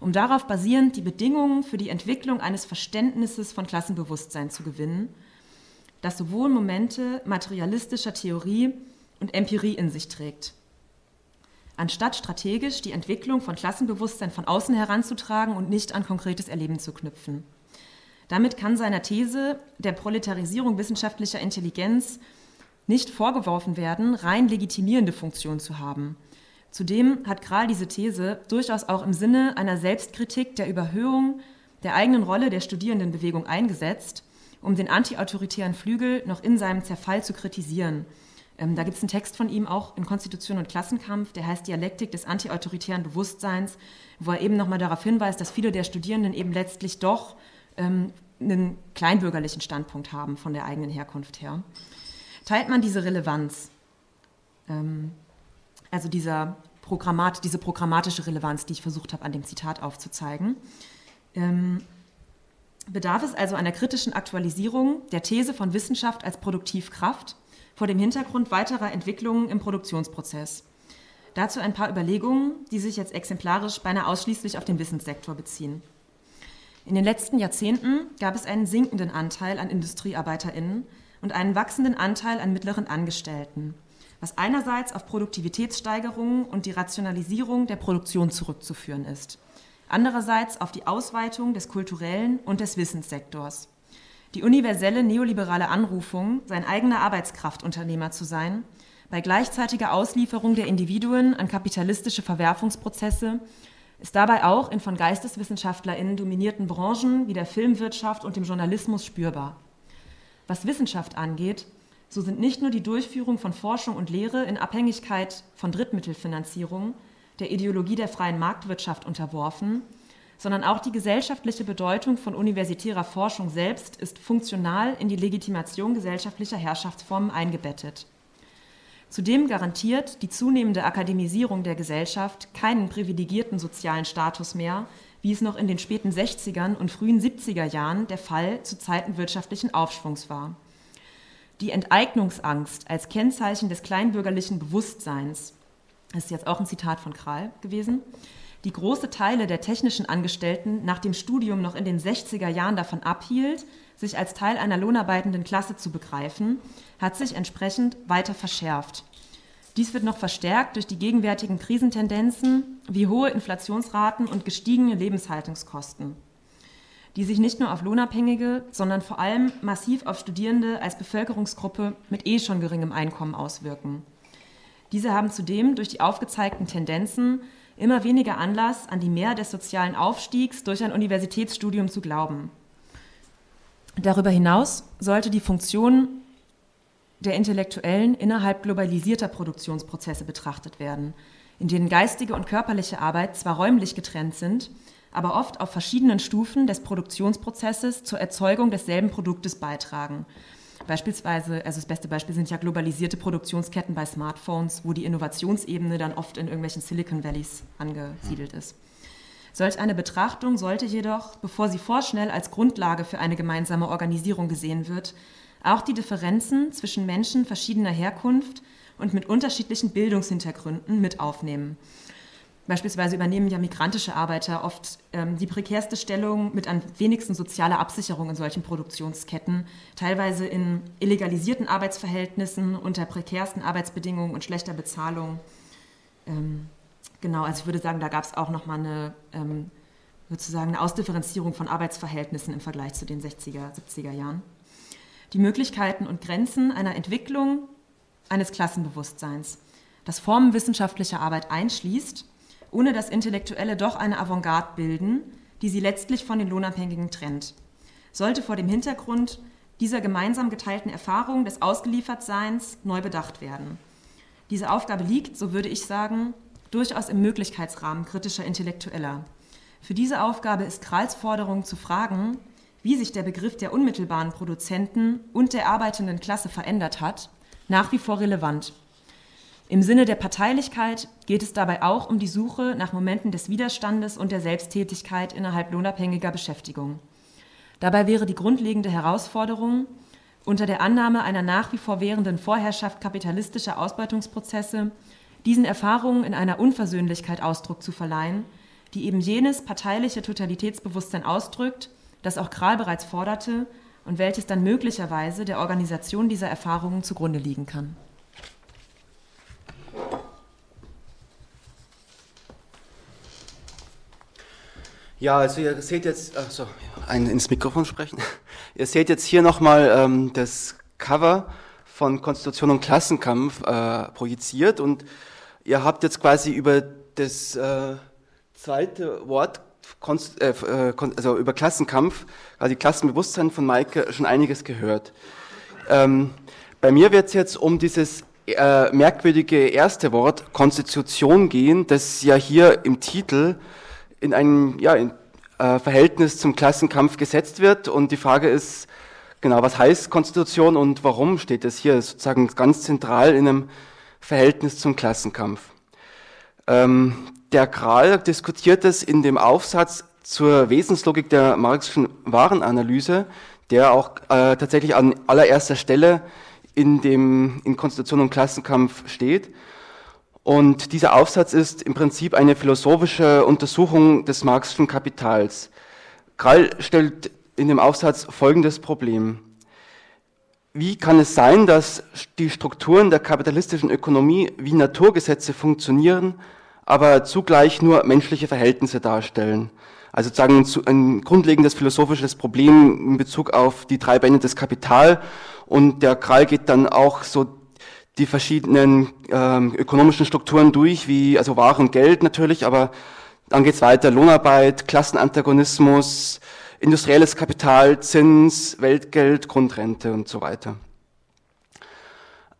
um darauf basierend die Bedingungen für die Entwicklung eines Verständnisses von Klassenbewusstsein zu gewinnen, das sowohl Momente materialistischer Theorie und Empirie in sich trägt. Anstatt strategisch die Entwicklung von Klassenbewusstsein von außen heranzutragen und nicht an konkretes Erleben zu knüpfen. Damit kann seiner These der Proletarisierung wissenschaftlicher Intelligenz nicht vorgeworfen werden, rein legitimierende Funktion zu haben. Zudem hat Kral diese These durchaus auch im Sinne einer Selbstkritik der Überhöhung der eigenen Rolle der Studierendenbewegung eingesetzt, um den antiautoritären Flügel noch in seinem Zerfall zu kritisieren. Ähm, da gibt es einen Text von ihm auch in Konstitution und Klassenkampf, der heißt Dialektik des antiautoritären Bewusstseins, wo er eben nochmal darauf hinweist, dass viele der Studierenden eben letztlich doch ähm, einen kleinbürgerlichen Standpunkt haben von der eigenen Herkunft her teilt man diese Relevanz, ähm, also dieser Programmat, diese programmatische Relevanz, die ich versucht habe, an dem Zitat aufzuzeigen, ähm, bedarf es also einer kritischen Aktualisierung der These von Wissenschaft als Produktivkraft vor dem Hintergrund weiterer Entwicklungen im Produktionsprozess. Dazu ein paar Überlegungen, die sich jetzt exemplarisch beinahe ausschließlich auf den Wissenssektor beziehen. In den letzten Jahrzehnten gab es einen sinkenden Anteil an IndustriearbeiterInnen, und einen wachsenden Anteil an mittleren Angestellten, was einerseits auf Produktivitätssteigerungen und die Rationalisierung der Produktion zurückzuführen ist, andererseits auf die Ausweitung des kulturellen und des Wissenssektors. Die universelle neoliberale Anrufung, sein eigener Arbeitskraftunternehmer zu sein, bei gleichzeitiger Auslieferung der Individuen an kapitalistische Verwerfungsprozesse, ist dabei auch in von GeisteswissenschaftlerInnen dominierten Branchen wie der Filmwirtschaft und dem Journalismus spürbar. Was Wissenschaft angeht, so sind nicht nur die Durchführung von Forschung und Lehre in Abhängigkeit von Drittmittelfinanzierung der Ideologie der freien Marktwirtschaft unterworfen, sondern auch die gesellschaftliche Bedeutung von universitärer Forschung selbst ist funktional in die Legitimation gesellschaftlicher Herrschaftsformen eingebettet. Zudem garantiert die zunehmende Akademisierung der Gesellschaft keinen privilegierten sozialen Status mehr, wie es noch in den späten 60ern und frühen 70er Jahren der Fall zu Zeiten wirtschaftlichen Aufschwungs war. Die Enteignungsangst als Kennzeichen des kleinbürgerlichen Bewusstseins, das ist jetzt auch ein Zitat von Kral gewesen, die große Teile der technischen Angestellten nach dem Studium noch in den 60er Jahren davon abhielt, sich als Teil einer lohnarbeitenden Klasse zu begreifen, hat sich entsprechend weiter verschärft. Dies wird noch verstärkt durch die gegenwärtigen Krisentendenzen wie hohe Inflationsraten und gestiegene Lebenshaltungskosten, die sich nicht nur auf Lohnabhängige, sondern vor allem massiv auf Studierende als Bevölkerungsgruppe mit eh schon geringem Einkommen auswirken. Diese haben zudem durch die aufgezeigten Tendenzen immer weniger Anlass, an die Mehr des sozialen Aufstiegs durch ein Universitätsstudium zu glauben. Darüber hinaus sollte die Funktion der Intellektuellen innerhalb globalisierter Produktionsprozesse betrachtet werden, in denen geistige und körperliche Arbeit zwar räumlich getrennt sind, aber oft auf verschiedenen Stufen des Produktionsprozesses zur Erzeugung desselben Produktes beitragen. Beispielsweise, also das beste Beispiel sind ja globalisierte Produktionsketten bei Smartphones, wo die Innovationsebene dann oft in irgendwelchen Silicon Valleys angesiedelt ist. Solch eine Betrachtung sollte jedoch, bevor sie vorschnell als Grundlage für eine gemeinsame Organisierung gesehen wird, auch die Differenzen zwischen Menschen verschiedener Herkunft und mit unterschiedlichen Bildungshintergründen mit aufnehmen. Beispielsweise übernehmen ja migrantische Arbeiter oft ähm, die prekärste Stellung mit am wenigsten sozialer Absicherung in solchen Produktionsketten, teilweise in illegalisierten Arbeitsverhältnissen, unter prekärsten Arbeitsbedingungen und schlechter Bezahlung. Ähm, Genau, also ich würde sagen, da gab es auch nochmal eine, ähm, sozusagen eine Ausdifferenzierung von Arbeitsverhältnissen im Vergleich zu den 60er, 70er Jahren. Die Möglichkeiten und Grenzen einer Entwicklung eines Klassenbewusstseins, das Formen wissenschaftlicher Arbeit einschließt, ohne dass Intellektuelle doch eine Avantgarde bilden, die sie letztlich von den Lohnabhängigen trennt, sollte vor dem Hintergrund dieser gemeinsam geteilten Erfahrung des Ausgeliefertseins neu bedacht werden. Diese Aufgabe liegt, so würde ich sagen, durchaus im Möglichkeitsrahmen kritischer Intellektueller. Für diese Aufgabe ist Krahls Forderung zu fragen, wie sich der Begriff der unmittelbaren Produzenten und der arbeitenden Klasse verändert hat, nach wie vor relevant. Im Sinne der Parteilichkeit geht es dabei auch um die Suche nach Momenten des Widerstandes und der Selbsttätigkeit innerhalb lohnabhängiger Beschäftigung. Dabei wäre die grundlegende Herausforderung, unter der Annahme einer nach wie vor währenden Vorherrschaft kapitalistischer Ausbeutungsprozesse diesen Erfahrungen in einer Unversöhnlichkeit Ausdruck zu verleihen, die eben jenes parteiliche Totalitätsbewusstsein ausdrückt, das auch Kral bereits forderte und welches dann möglicherweise der Organisation dieser Erfahrungen zugrunde liegen kann. Ja, also ihr seht jetzt, also ein ins Mikrofon sprechen. Ihr seht jetzt hier nochmal ähm, das Cover von Konstitution und Klassenkampf äh, projiziert und ihr habt jetzt quasi über das äh, zweite Wort, also über Klassenkampf, also Klassenbewusstsein von Maike schon einiges gehört. Ähm, bei mir wird es jetzt um dieses äh, merkwürdige erste Wort Konstitution gehen, das ja hier im Titel in einem ja, in, äh, Verhältnis zum Klassenkampf gesetzt wird. Und die Frage ist, Genau, was heißt Konstitution und warum steht es hier? sozusagen ganz zentral in einem Verhältnis zum Klassenkampf. Ähm, der Kral diskutiert es in dem Aufsatz zur Wesenslogik der marxischen Warenanalyse, der auch äh, tatsächlich an allererster Stelle in dem in Konstitution und Klassenkampf steht. Und dieser Aufsatz ist im Prinzip eine philosophische Untersuchung des marxischen Kapitals. Krall stellt in dem Aufsatz folgendes Problem. Wie kann es sein, dass die Strukturen der kapitalistischen Ökonomie wie Naturgesetze funktionieren, aber zugleich nur menschliche Verhältnisse darstellen? Also sozusagen ein grundlegendes philosophisches Problem in Bezug auf die drei Bände des Kapital. Und der Krall geht dann auch so die verschiedenen ähm, ökonomischen Strukturen durch, wie also Waren und Geld natürlich, aber dann geht's weiter, Lohnarbeit, Klassenantagonismus, industrielles Kapital, Zins, Weltgeld, Grundrente und so weiter.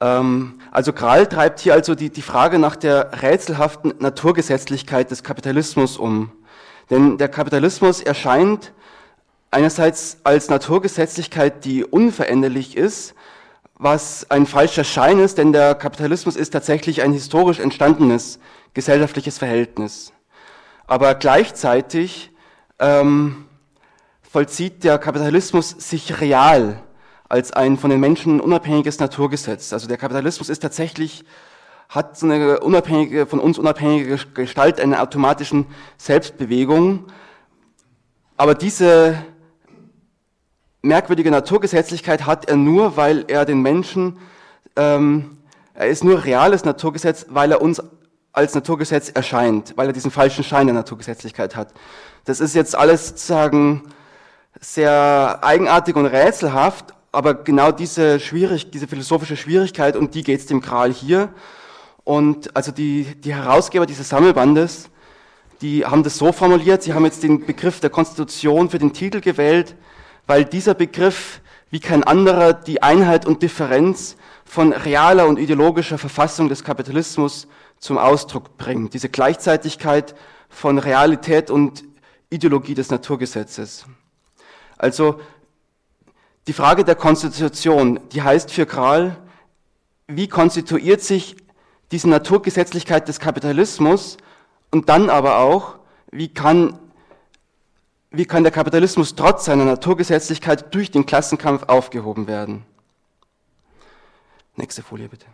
Ähm, also Krall treibt hier also die, die Frage nach der rätselhaften Naturgesetzlichkeit des Kapitalismus um. Denn der Kapitalismus erscheint einerseits als Naturgesetzlichkeit, die unveränderlich ist, was ein falscher Schein ist, denn der Kapitalismus ist tatsächlich ein historisch entstandenes gesellschaftliches Verhältnis. Aber gleichzeitig ähm, vollzieht der Kapitalismus sich real als ein von den Menschen unabhängiges Naturgesetz. Also der Kapitalismus ist tatsächlich hat so eine unabhängige, von uns unabhängige Gestalt einer automatischen Selbstbewegung. Aber diese merkwürdige Naturgesetzlichkeit hat er nur, weil er den Menschen, ähm, er ist nur reales Naturgesetz, weil er uns als Naturgesetz erscheint, weil er diesen falschen Schein der Naturgesetzlichkeit hat. Das ist jetzt alles sozusagen sehr eigenartig und rätselhaft, aber genau diese schwierig, diese philosophische Schwierigkeit, um die geht es dem Kral hier. Und also die, die Herausgeber dieses Sammelbandes, die haben das so formuliert, sie haben jetzt den Begriff der Konstitution für den Titel gewählt, weil dieser Begriff wie kein anderer die Einheit und Differenz von realer und ideologischer Verfassung des Kapitalismus zum Ausdruck bringt. Diese Gleichzeitigkeit von Realität und Ideologie des Naturgesetzes. Also die Frage der Konstitution, die heißt für Kral, wie konstituiert sich diese Naturgesetzlichkeit des Kapitalismus und dann aber auch, wie kann, wie kann der Kapitalismus trotz seiner Naturgesetzlichkeit durch den Klassenkampf aufgehoben werden. Nächste Folie bitte.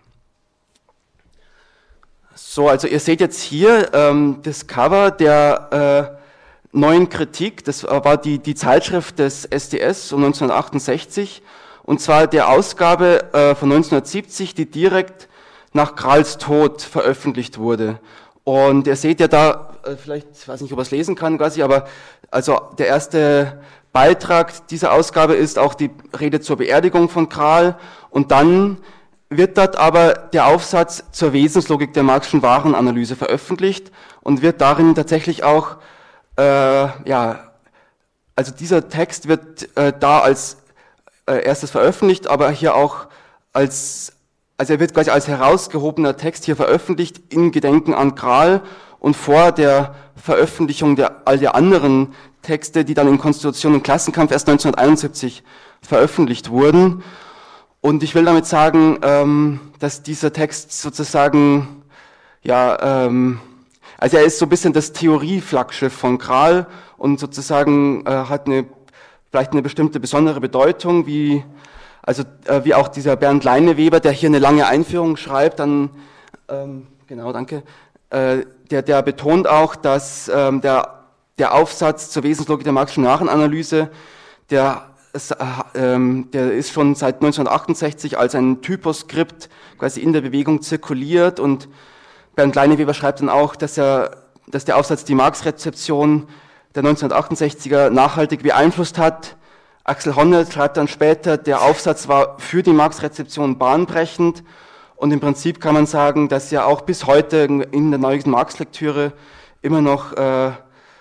So, also ihr seht jetzt hier ähm, das Cover der äh, neuen Kritik, das war die, die Zeitschrift des SDS um 1968, und zwar der Ausgabe äh, von 1970, die direkt nach Kralls Tod veröffentlicht wurde. Und ihr seht ja da, äh, vielleicht, ich weiß nicht, ob er es lesen kann quasi, aber also der erste Beitrag dieser Ausgabe ist auch die Rede zur Beerdigung von Kral. Und dann wird dort aber der Aufsatz zur Wesenslogik der Marxischen Warenanalyse veröffentlicht und wird darin tatsächlich auch, ja, also dieser Text wird äh, da als äh, erstes veröffentlicht, aber hier auch als also er wird quasi als herausgehobener Text hier veröffentlicht in Gedenken an Kral und vor der Veröffentlichung der, all der anderen Texte, die dann in Konstitution und Klassenkampf erst 1971 veröffentlicht wurden. Und ich will damit sagen, ähm, dass dieser Text sozusagen, ja, ähm, also er ist so ein bisschen das Theorieflaggschiff von Kral und sozusagen äh, hat eine, vielleicht eine bestimmte besondere Bedeutung, wie also äh, wie auch dieser Bernd Leineweber, der hier eine lange Einführung schreibt, dann ähm, genau, danke. Äh, der, der betont auch, dass ähm, der, der Aufsatz zur Wesenslogik der Marxischen Nachanalyse, der, ist, äh, ähm, der ist schon seit 1968 als ein Typoskript quasi in der Bewegung zirkuliert und Bernd Leineweber schreibt dann auch, dass er, dass der Aufsatz die Marx-Rezeption der 1968er nachhaltig beeinflusst hat Axel Honneth schreibt dann später, der Aufsatz war für die Marx-Rezeption bahnbrechend und im Prinzip kann man sagen, dass ja auch bis heute in der neuesten Marx-Lektüre immer noch, äh,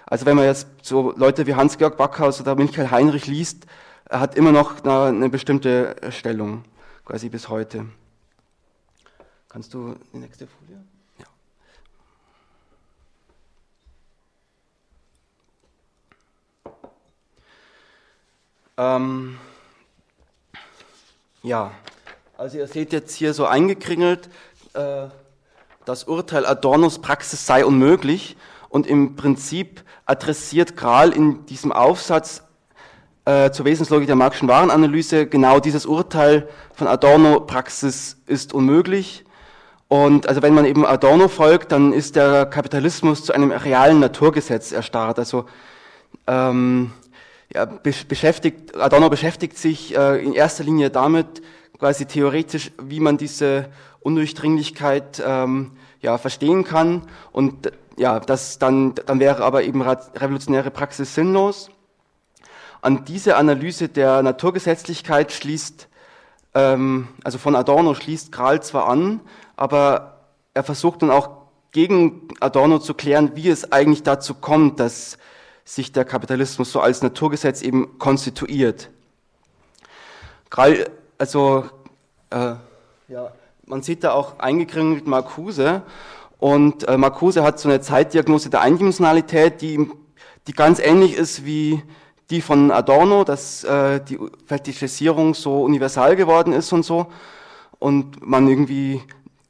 also wenn man jetzt so Leute wie Hans-Georg Backhaus oder Michael Heinrich liest, er hat immer noch eine, eine bestimmte Stellung, quasi bis heute. Kannst du die nächste Folie? Ähm, ja, also ihr seht jetzt hier so eingekringelt, äh, das Urteil Adornos Praxis sei unmöglich und im Prinzip adressiert Kral in diesem Aufsatz äh, zur Wesenslogik der Marxischen Warenanalyse genau dieses Urteil von Adorno, Praxis ist unmöglich. Und also wenn man eben Adorno folgt, dann ist der Kapitalismus zu einem realen Naturgesetz erstarrt. Also ähm, ja, beschäftigt, Adorno beschäftigt sich äh, in erster Linie damit, quasi theoretisch, wie man diese Undurchdringlichkeit ähm, ja, verstehen kann. Und ja, das dann, dann wäre aber eben revolutionäre Praxis sinnlos. An diese Analyse der Naturgesetzlichkeit schließt, ähm, also von Adorno schließt Kral zwar an, aber er versucht dann auch gegen Adorno zu klären, wie es eigentlich dazu kommt, dass sich der Kapitalismus so als Naturgesetz eben konstituiert. Also äh, ja, man sieht da auch eingekringelt Marcuse und äh, Marcuse hat so eine Zeitdiagnose der Eindimensionalität, die, die ganz ähnlich ist wie die von Adorno, dass äh, die Fetischisierung so universal geworden ist und so und man irgendwie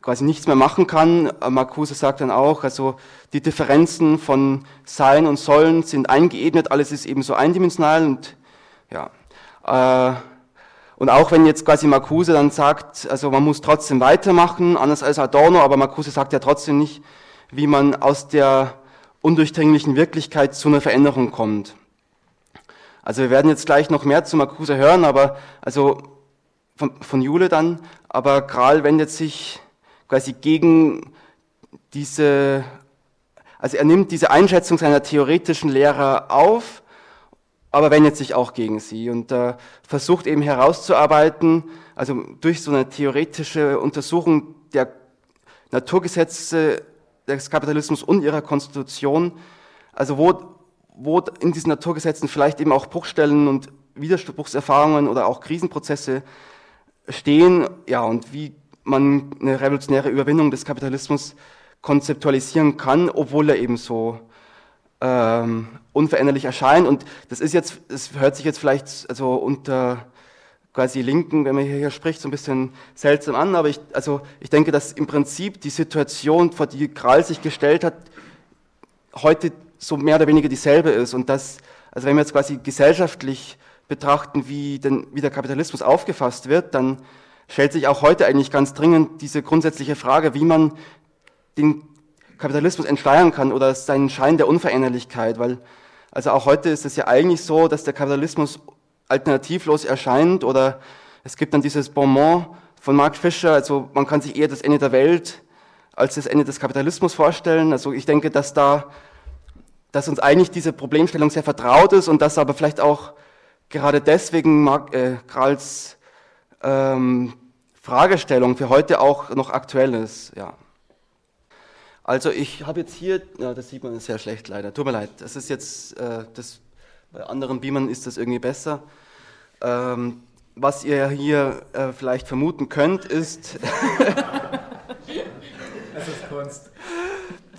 quasi nichts mehr machen kann. Äh, Marcuse sagt dann auch, also die Differenzen von Sein und Sollen sind eingeebnet, alles ist eben so eindimensional und ja. Äh, und auch wenn jetzt quasi Marcuse dann sagt, also man muss trotzdem weitermachen, anders als Adorno, aber Marcuse sagt ja trotzdem nicht, wie man aus der undurchdringlichen Wirklichkeit zu einer Veränderung kommt. Also wir werden jetzt gleich noch mehr zu Marcuse hören, aber also von, von Jule dann, aber Kral wendet sich quasi gegen diese, also er nimmt diese Einschätzung seiner theoretischen Lehrer auf, aber wendet sich auch gegen sie. Und äh, versucht eben herauszuarbeiten, also durch so eine theoretische Untersuchung der Naturgesetze des Kapitalismus und ihrer Konstitution, also wo, wo in diesen Naturgesetzen vielleicht eben auch Bruchstellen und Widerspruchserfahrungen oder auch Krisenprozesse stehen, ja, und wie man eine revolutionäre Überwindung des Kapitalismus konzeptualisieren kann, obwohl er eben so ähm, unveränderlich erscheint. Und das ist jetzt, das hört sich jetzt vielleicht also unter quasi Linken, wenn man hier, hier spricht, so ein bisschen seltsam an, aber ich, also ich denke, dass im Prinzip die Situation, vor die Kral sich gestellt hat, heute so mehr oder weniger dieselbe ist und dass, also wenn wir jetzt quasi gesellschaftlich betrachten, wie, denn, wie der Kapitalismus aufgefasst wird, dann stellt sich auch heute eigentlich ganz dringend diese grundsätzliche Frage, wie man den Kapitalismus entsteuern kann oder seinen Schein der Unveränderlichkeit, weil also auch heute ist es ja eigentlich so, dass der Kapitalismus alternativlos erscheint oder es gibt dann dieses Bonmot von Mark Fischer, also man kann sich eher das Ende der Welt als das Ende des Kapitalismus vorstellen. Also ich denke, dass da, dass uns eigentlich diese Problemstellung sehr vertraut ist und dass aber vielleicht auch gerade deswegen Mark, äh, Kralls ähm, Fragestellung für heute auch noch aktuell ist. Ja. Also ich habe jetzt hier, ja, das sieht man sehr schlecht leider, tut mir leid, das ist jetzt, äh, das, bei anderen Beamern ist das irgendwie besser. Ähm, was ihr hier äh, vielleicht vermuten könnt, ist, das ist Kunst,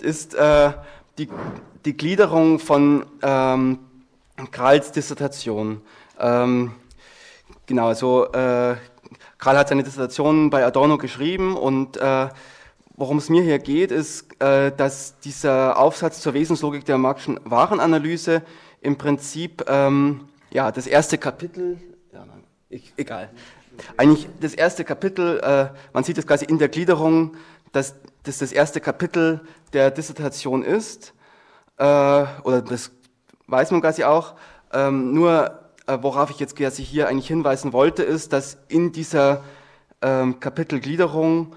ist äh, die, die Gliederung von ähm, Kralls Dissertation. Ähm, genau, also äh, Karl hat seine Dissertation bei Adorno geschrieben und äh, worum es mir hier geht, ist, äh, dass dieser Aufsatz zur Wesenslogik der Marxischen Warenanalyse im Prinzip ähm, ja, das erste Kapitel, ja, ich, egal, eigentlich das erste Kapitel, äh, man sieht es quasi in der Gliederung, dass das das erste Kapitel der Dissertation ist, äh, oder das weiß man quasi auch, ähm, nur worauf ich jetzt quasi hier eigentlich hinweisen wollte, ist, dass in dieser ähm, Kapitelgliederung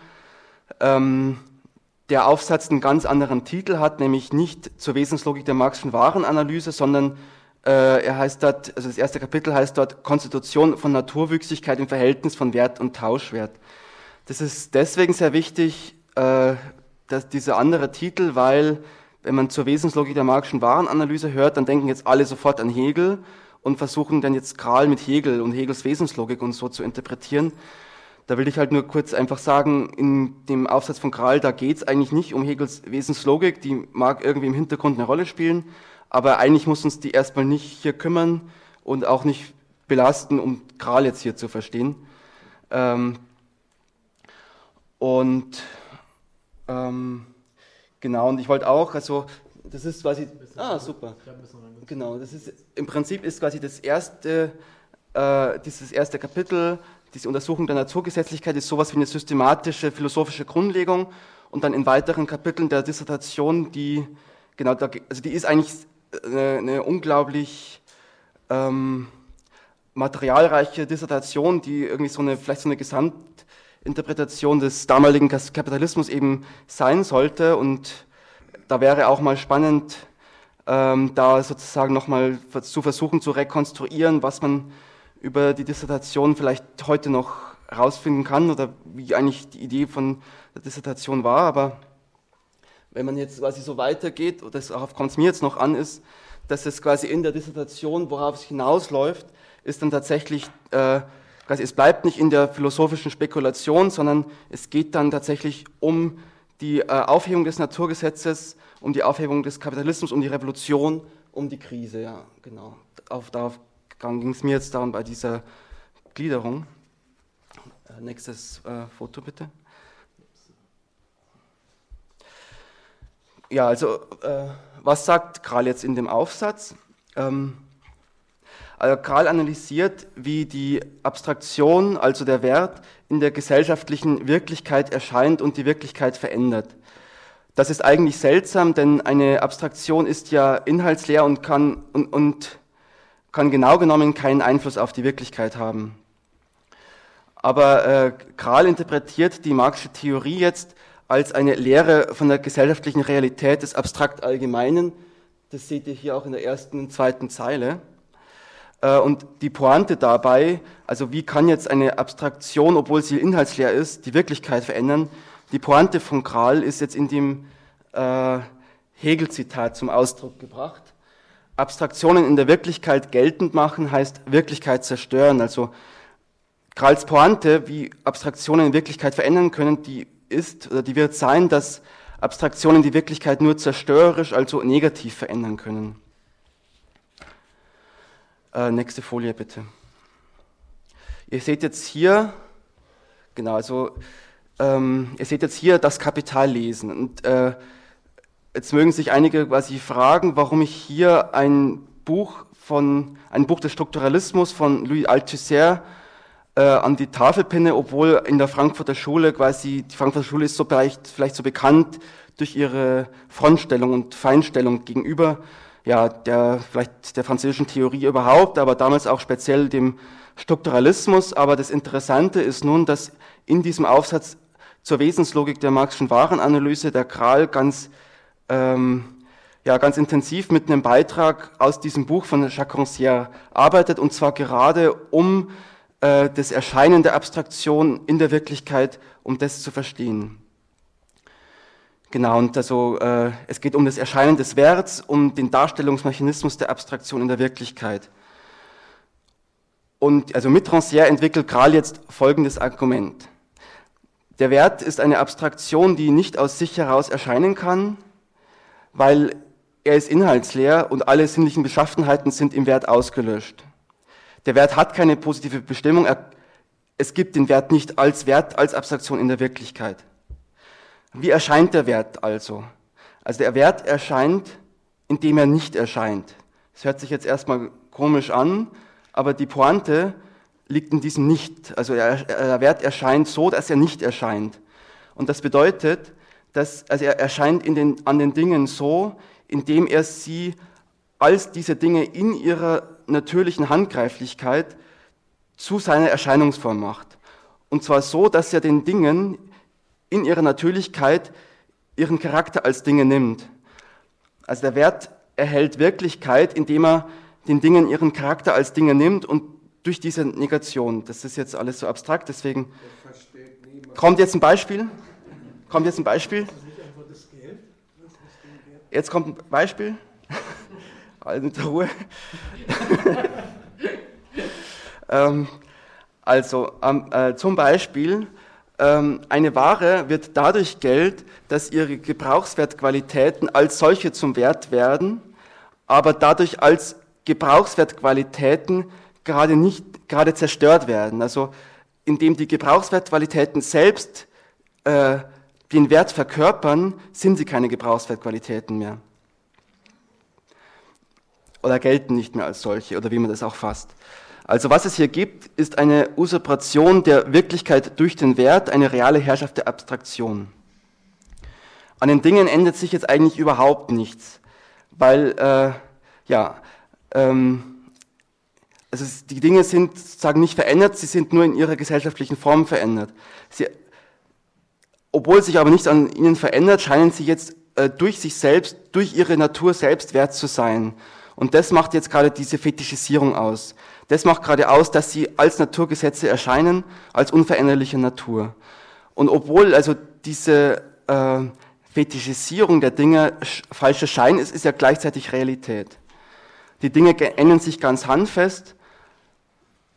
ähm, der Aufsatz einen ganz anderen Titel hat, nämlich nicht zur Wesenslogik der Marxischen Warenanalyse, sondern äh, er heißt dort, also das erste Kapitel heißt dort Konstitution von Naturwüchsigkeit im Verhältnis von Wert und Tauschwert. Das ist deswegen sehr wichtig, äh, dass dieser andere Titel, weil wenn man zur Wesenslogik der Marxischen Warenanalyse hört, dann denken jetzt alle sofort an Hegel und versuchen dann jetzt Kral mit Hegel und Hegels Wesenslogik und so zu interpretieren. Da will ich halt nur kurz einfach sagen, in dem Aufsatz von Kral, da geht es eigentlich nicht um Hegels Wesenslogik, die mag irgendwie im Hintergrund eine Rolle spielen, aber eigentlich muss uns die erstmal nicht hier kümmern und auch nicht belasten, um Kral jetzt hier zu verstehen. Ähm, und ähm, genau, und ich wollte auch, also das ist quasi, ah super, genau, das ist im Prinzip ist quasi das erste, äh, dieses erste Kapitel, diese Untersuchung der Naturgesetzlichkeit ist sowas wie eine systematische philosophische Grundlegung und dann in weiteren Kapiteln der Dissertation, die genau, da, also die ist eigentlich eine, eine unglaublich ähm, materialreiche Dissertation, die irgendwie so eine, vielleicht so eine Gesamtinterpretation des damaligen Kapitalismus eben sein sollte. Und da wäre auch mal spannend, ähm, da sozusagen nochmal zu versuchen zu rekonstruieren, was man über die Dissertation vielleicht heute noch herausfinden kann oder wie eigentlich die Idee von der Dissertation war. Aber wenn man jetzt quasi so weitergeht, und darauf kommt es mir jetzt noch an, ist, dass es quasi in der Dissertation, worauf es hinausläuft, ist dann tatsächlich, äh, quasi es bleibt nicht in der philosophischen Spekulation, sondern es geht dann tatsächlich um die äh, Aufhebung des Naturgesetzes, um die Aufhebung des Kapitalismus, um die Revolution, um die Krise. Ja, genau. Auf, darauf ging es mir jetzt darum bei dieser Gliederung. Äh, nächstes äh, Foto bitte. Ja, also äh, was sagt Kral jetzt in dem Aufsatz? Ähm, also Kral analysiert, wie die Abstraktion, also der Wert, in der gesellschaftlichen Wirklichkeit erscheint und die Wirklichkeit verändert. Das ist eigentlich seltsam, denn eine Abstraktion ist ja inhaltsleer und kann, und, und kann genau genommen keinen Einfluss auf die Wirklichkeit haben. Aber äh, Kral interpretiert die Marxische Theorie jetzt als eine Lehre von der gesellschaftlichen Realität des abstrakt Allgemeinen. Das seht ihr hier auch in der ersten und zweiten Zeile. Äh, und die Pointe dabei, also wie kann jetzt eine Abstraktion, obwohl sie inhaltsleer ist, die Wirklichkeit verändern? Die Pointe von Kral ist jetzt in dem äh, Hegel-Zitat zum Ausdruck gebracht. Abstraktionen in der Wirklichkeit geltend machen heißt Wirklichkeit zerstören. Also Krals Pointe, wie Abstraktionen in Wirklichkeit verändern können, die ist oder die wird sein, dass Abstraktionen die Wirklichkeit nur zerstörerisch, also negativ verändern können. Äh, nächste Folie bitte. Ihr seht jetzt hier, genau, also ähm, ihr seht jetzt hier das Kapital lesen. Und äh, jetzt mögen sich einige quasi fragen, warum ich hier ein Buch von, ein Buch des Strukturalismus von Louis Althusser äh, an die Tafel pinne, obwohl in der Frankfurter Schule quasi, die Frankfurter Schule ist so vielleicht, vielleicht so bekannt durch ihre Frontstellung und Feinstellung gegenüber ja, der, vielleicht der französischen Theorie überhaupt, aber damals auch speziell dem Strukturalismus. Aber das Interessante ist nun, dass in diesem Aufsatz zur Wesenslogik der marxischen Warenanalyse der Kral ganz, ähm, ja, ganz intensiv mit einem Beitrag aus diesem Buch von Jacques Rancière arbeitet, und zwar gerade um äh, das Erscheinen der Abstraktion in der Wirklichkeit, um das zu verstehen. Genau, und also äh, es geht um das Erscheinen des Werts, um den Darstellungsmechanismus der Abstraktion in der Wirklichkeit. Und also mit Rancière entwickelt Kral jetzt folgendes Argument. Der Wert ist eine Abstraktion, die nicht aus sich heraus erscheinen kann, weil er ist inhaltsleer und alle sinnlichen Beschaffenheiten sind im Wert ausgelöscht. Der Wert hat keine positive Bestimmung, es gibt den Wert nicht als Wert, als Abstraktion in der Wirklichkeit. Wie erscheint der Wert also? Also der Wert erscheint, indem er nicht erscheint. Das hört sich jetzt erstmal komisch an, aber die Pointe liegt in diesem Nicht. Also der Wert erscheint so, dass er nicht erscheint. Und das bedeutet, dass also er erscheint in den, an den Dingen so, indem er sie als diese Dinge in ihrer natürlichen Handgreiflichkeit zu seiner Erscheinungsform macht. Und zwar so, dass er den Dingen in ihrer Natürlichkeit ihren Charakter als Dinge nimmt. Also der Wert erhält Wirklichkeit, indem er den Dingen ihren Charakter als Dinge nimmt und durch diese Negation. Das ist jetzt alles so abstrakt, deswegen kommt jetzt ein Beispiel. Kommt jetzt ein Beispiel. Jetzt kommt ein Beispiel. Also mit Ruhe. ähm, also ähm, äh, zum Beispiel ähm, eine Ware wird dadurch Geld, dass ihre Gebrauchswertqualitäten als solche zum Wert werden, aber dadurch als Gebrauchswertqualitäten gerade nicht, gerade zerstört werden. Also indem die Gebrauchswertqualitäten selbst äh, den Wert verkörpern, sind sie keine Gebrauchswertqualitäten mehr. Oder gelten nicht mehr als solche, oder wie man das auch fasst. Also was es hier gibt, ist eine Usurpation der Wirklichkeit durch den Wert, eine reale Herrschaft der Abstraktion. An den Dingen ändert sich jetzt eigentlich überhaupt nichts, weil, äh, ja, ähm, also die Dinge sind sozusagen nicht verändert, sie sind nur in ihrer gesellschaftlichen Form verändert. Sie, obwohl sich aber nichts an ihnen verändert, scheinen sie jetzt äh, durch sich selbst, durch ihre Natur selbst wert zu sein. Und das macht jetzt gerade diese Fetischisierung aus. Das macht gerade aus, dass sie als Naturgesetze erscheinen, als unveränderliche Natur. Und obwohl also diese äh, Fetischisierung der Dinge falscher Schein ist, ist ja gleichzeitig Realität. Die Dinge ändern sich ganz handfest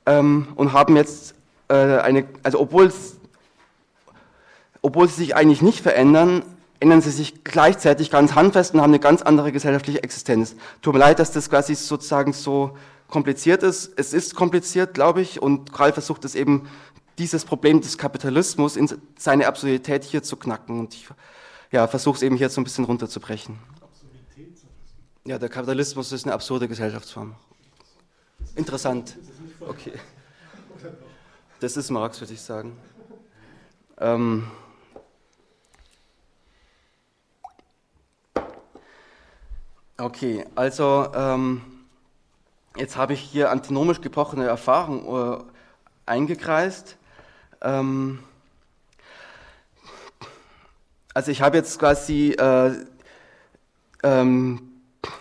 ähm, und haben jetzt äh, eine, also obwohl obwohl sie sich eigentlich nicht verändern, ändern sie sich gleichzeitig ganz handfest und haben eine ganz andere gesellschaftliche Existenz. Tut mir leid, dass das quasi sozusagen so kompliziert ist. Es ist kompliziert, glaube ich, und Karl versucht es eben, dieses Problem des Kapitalismus in seine Absurdität hier zu knacken. Und ich ja, versuche es eben hier so ein bisschen runterzubrechen. Ja, der Kapitalismus ist eine absurde Gesellschaftsform. Interessant. Okay. Das ist Marx, würde ich sagen. Ähm okay, also ähm, jetzt habe ich hier antinomisch gebrochene Erfahrung äh, eingekreist. Ähm also ich habe jetzt quasi äh, ähm,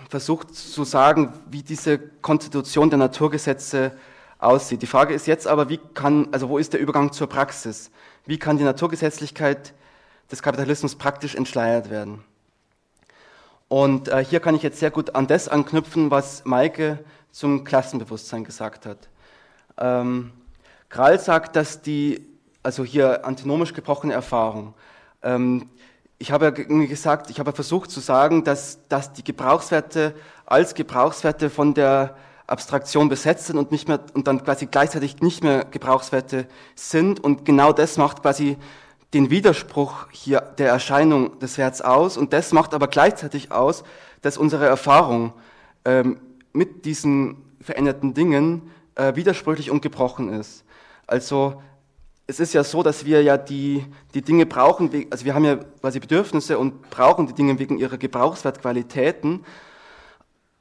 versucht zu sagen, wie diese Konstitution der Naturgesetze aussieht. Die Frage ist jetzt aber, wie kann, also wo ist der Übergang zur Praxis? Wie kann die Naturgesetzlichkeit des Kapitalismus praktisch entschleiert werden? Und äh, hier kann ich jetzt sehr gut an das anknüpfen, was Maike zum Klassenbewusstsein gesagt hat. Ähm, Krall sagt, dass die, also hier antinomisch gebrochene Erfahrung, ähm, ich habe gesagt, ich habe versucht zu sagen, dass, dass die Gebrauchswerte als Gebrauchswerte von der Abstraktion besetzt sind und nicht mehr und dann quasi gleichzeitig nicht mehr Gebrauchswerte sind. Und genau das macht quasi den Widerspruch hier der Erscheinung des Werts aus. Und das macht aber gleichzeitig aus, dass unsere Erfahrung ähm, mit diesen veränderten Dingen äh, widersprüchlich und gebrochen ist. Also es ist ja so, dass wir ja die, die Dinge brauchen, also wir haben ja quasi Bedürfnisse und brauchen die Dinge wegen ihrer Gebrauchswertqualitäten,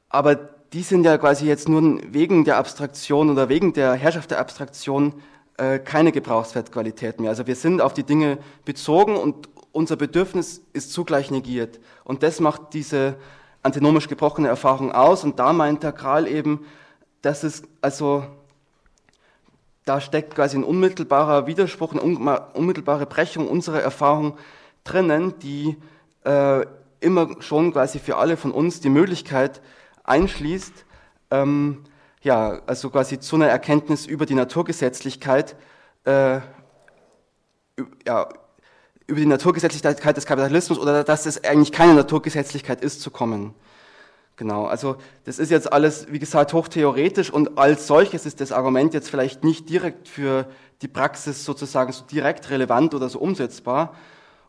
aber die sind ja quasi jetzt nur wegen der Abstraktion oder wegen der Herrschaft der Abstraktion äh, keine Gebrauchswertqualität mehr. Also wir sind auf die Dinge bezogen und unser Bedürfnis ist zugleich negiert. Und das macht diese antinomisch gebrochene Erfahrung aus. Und da meint der Kral eben, dass es also da steckt quasi ein unmittelbarer Widerspruch, eine unmittelbare Brechung unserer Erfahrung drinnen, die äh, immer schon quasi für alle von uns die Möglichkeit einschließt, ähm, ja, also quasi zu einer Erkenntnis über die Naturgesetzlichkeit, äh, ja, über die Naturgesetzlichkeit des Kapitalismus oder dass es eigentlich keine Naturgesetzlichkeit ist, zu kommen. Genau, also das ist jetzt alles, wie gesagt, hochtheoretisch und als solches ist das Argument jetzt vielleicht nicht direkt für die Praxis sozusagen so direkt relevant oder so umsetzbar.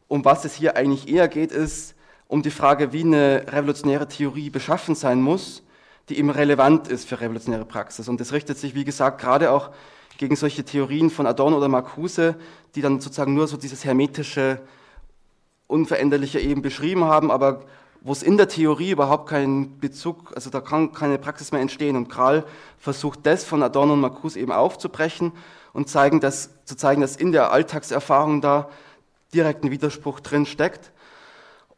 Um was es hier eigentlich eher geht, ist um die Frage, wie eine revolutionäre Theorie beschaffen sein muss, die eben relevant ist für revolutionäre Praxis. Und das richtet sich, wie gesagt, gerade auch gegen solche Theorien von Adorno oder Marcuse, die dann sozusagen nur so dieses hermetische, unveränderliche eben beschrieben haben, aber wo es in der Theorie überhaupt keinen Bezug, also da kann keine Praxis mehr entstehen. Und Kral versucht das von Adorno und Marcuse eben aufzubrechen und zeigen, dass, zu zeigen, dass in der Alltagserfahrung da direkt ein Widerspruch drin steckt.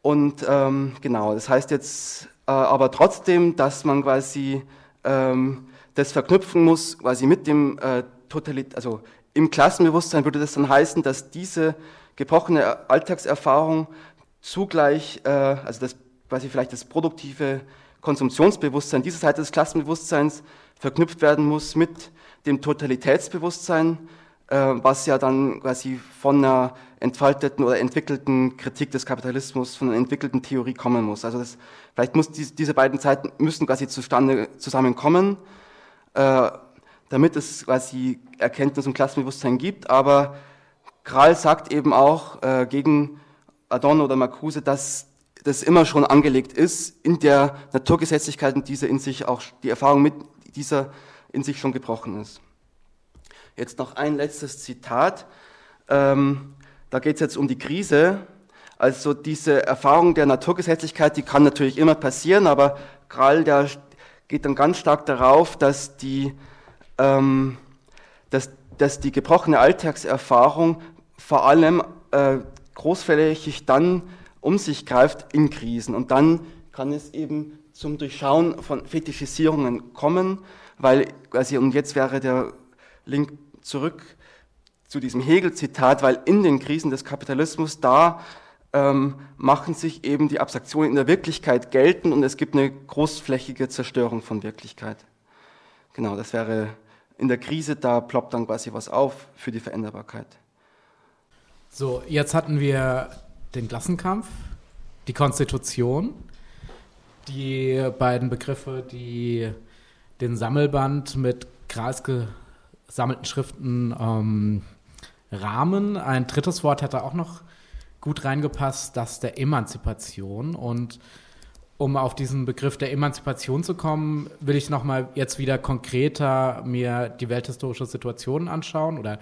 Und ähm, genau, das heißt jetzt äh, aber trotzdem, dass man quasi ähm, das verknüpfen muss, quasi mit dem äh, Totalit, also im Klassenbewusstsein würde das dann heißen, dass diese gebrochene Alltagserfahrung zugleich, äh, also das quasi vielleicht das produktive Konsumptionsbewusstsein dieser Seite des Klassenbewusstseins verknüpft werden muss mit dem Totalitätsbewusstsein, was ja dann quasi von einer entfalteten oder entwickelten Kritik des Kapitalismus, von einer entwickelten Theorie kommen muss. Also das, vielleicht muss die, diese beiden Seiten müssen quasi zustande zusammenkommen, äh, damit es quasi Erkenntnis und Klassenbewusstsein gibt. Aber Kral sagt eben auch äh, gegen Adorno oder Marcuse, dass das immer schon angelegt ist in der Naturgesetzlichkeit und diese in sich auch die Erfahrung mit dieser in sich schon gebrochen ist. Jetzt noch ein letztes Zitat. Ähm, da geht es jetzt um die Krise. Also diese Erfahrung der Naturgesetzlichkeit, die kann natürlich immer passieren, aber Krall, der geht dann ganz stark darauf, dass die ähm, dass, dass die gebrochene Alltagserfahrung vor allem äh, großflächig dann um sich greift in Krisen. Und dann kann es eben zum Durchschauen von Fetischisierungen kommen, weil quasi, und jetzt wäre der Link zurück zu diesem Hegel-Zitat, weil in den Krisen des Kapitalismus da ähm, machen sich eben die Abstraktionen in der Wirklichkeit gelten und es gibt eine großflächige Zerstörung von Wirklichkeit. Genau, das wäre in der Krise, da ploppt dann quasi was auf für die Veränderbarkeit. So, jetzt hatten wir den Klassenkampf, die Konstitution, die beiden Begriffe, die den Sammelband mit Gras gesammelten Schriften ähm, rahmen. Ein drittes Wort hätte auch noch gut reingepasst, das der Emanzipation. Und um auf diesen Begriff der Emanzipation zu kommen, will ich nochmal jetzt wieder konkreter mir die welthistorische Situation anschauen oder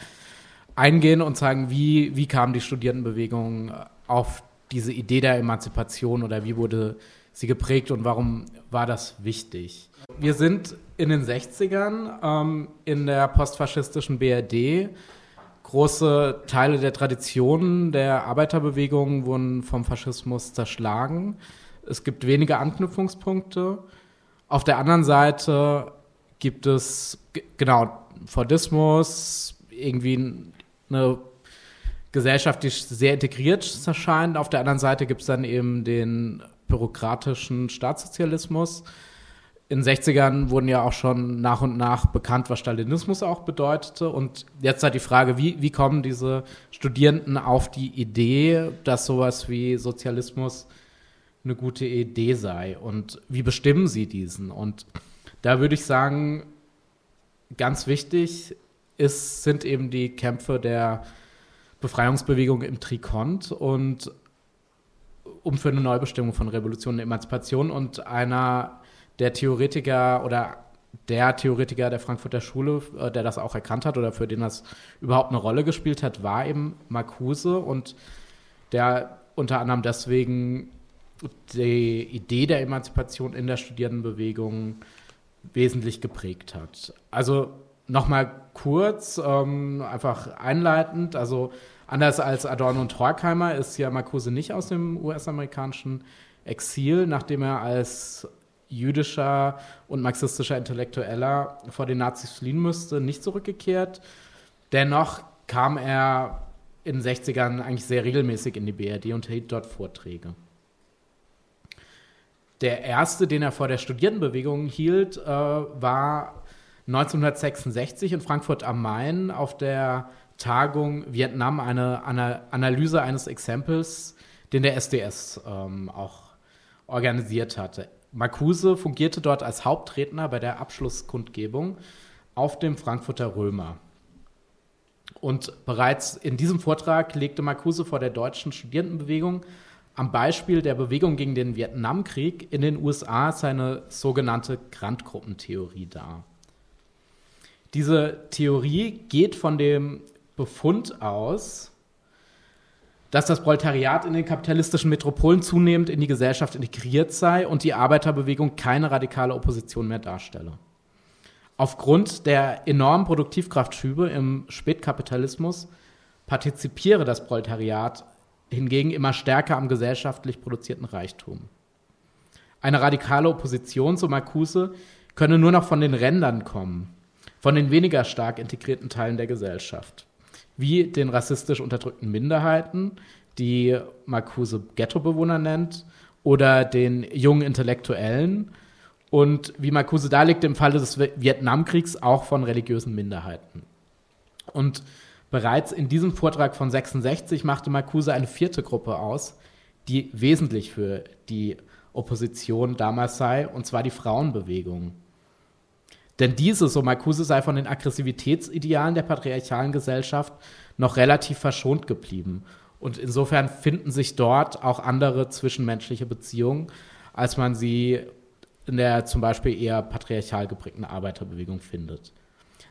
eingehen und sagen, wie, wie kam die Studierendenbewegung auf diese Idee der Emanzipation oder wie wurde sie geprägt und warum war das wichtig? Wir sind in den 60ern ähm, in der postfaschistischen BRD. Große Teile der Traditionen der Arbeiterbewegung wurden vom Faschismus zerschlagen. Es gibt wenige Anknüpfungspunkte. Auf der anderen Seite gibt es, genau, Fordismus, irgendwie eine Gesellschaft, die sehr integriert erscheint. Auf der anderen Seite gibt es dann eben den bürokratischen Staatssozialismus. In den 60ern wurden ja auch schon nach und nach bekannt, was Stalinismus auch bedeutete. Und jetzt halt die Frage, wie, wie kommen diese Studierenden auf die Idee, dass sowas wie Sozialismus eine gute Idee sei? Und wie bestimmen sie diesen? Und da würde ich sagen, ganz wichtig ist, sind eben die Kämpfe der Befreiungsbewegung im Trikont und um für eine Neubestimmung von Revolution und Emanzipation und einer der Theoretiker oder der Theoretiker der Frankfurter Schule, äh, der das auch erkannt hat oder für den das überhaupt eine Rolle gespielt hat, war eben Marcuse und der unter anderem deswegen die Idee der Emanzipation in der Studierendenbewegung wesentlich geprägt hat. Also nochmal kurz, ähm, einfach einleitend, also Anders als Adorno und Horkheimer ist ja Marcuse nicht aus dem US-amerikanischen Exil, nachdem er als jüdischer und marxistischer Intellektueller vor den Nazis fliehen müsste, nicht zurückgekehrt. Dennoch kam er in den 60ern eigentlich sehr regelmäßig in die BRD und hielt dort Vorträge. Der erste, den er vor der Studierendenbewegung hielt, äh, war 1966 in Frankfurt am Main auf der Tagung Vietnam eine, eine Analyse eines Exempels, den der SDS ähm, auch organisiert hatte. Marcuse fungierte dort als Hauptredner bei der Abschlusskundgebung auf dem Frankfurter Römer. Und bereits in diesem Vortrag legte Marcuse vor der deutschen Studierendenbewegung am Beispiel der Bewegung gegen den Vietnamkrieg in den USA seine sogenannte Grandgruppentheorie dar. Diese Theorie geht von dem Befund aus, dass das Proletariat in den kapitalistischen Metropolen zunehmend in die Gesellschaft integriert sei und die Arbeiterbewegung keine radikale Opposition mehr darstelle. Aufgrund der enormen Produktivkraftschübe im Spätkapitalismus partizipiere das Proletariat hingegen immer stärker am gesellschaftlich produzierten Reichtum. Eine radikale Opposition, so Marcuse, könne nur noch von den Rändern kommen, von den weniger stark integrierten Teilen der Gesellschaft wie den rassistisch unterdrückten Minderheiten, die Marcuse Ghettobewohner nennt, oder den jungen Intellektuellen und wie Marcuse darlegt im Falle des Vietnamkriegs auch von religiösen Minderheiten. Und bereits in diesem Vortrag von 66 machte Marcuse eine vierte Gruppe aus, die wesentlich für die Opposition damals sei, und zwar die Frauenbewegung. Denn diese, so Marcuse, sei von den Aggressivitätsidealen der patriarchalen Gesellschaft noch relativ verschont geblieben. Und insofern finden sich dort auch andere zwischenmenschliche Beziehungen, als man sie in der zum Beispiel eher patriarchal geprägten Arbeiterbewegung findet.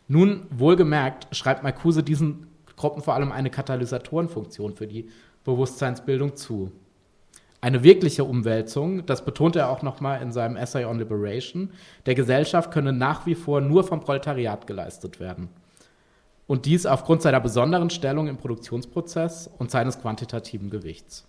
Nun, wohlgemerkt, schreibt Marcuse diesen Gruppen vor allem eine Katalysatorenfunktion für die Bewusstseinsbildung zu. Eine wirkliche Umwälzung, das betont er auch nochmal in seinem Essay on Liberation, der Gesellschaft könne nach wie vor nur vom Proletariat geleistet werden. Und dies aufgrund seiner besonderen Stellung im Produktionsprozess und seines quantitativen Gewichts.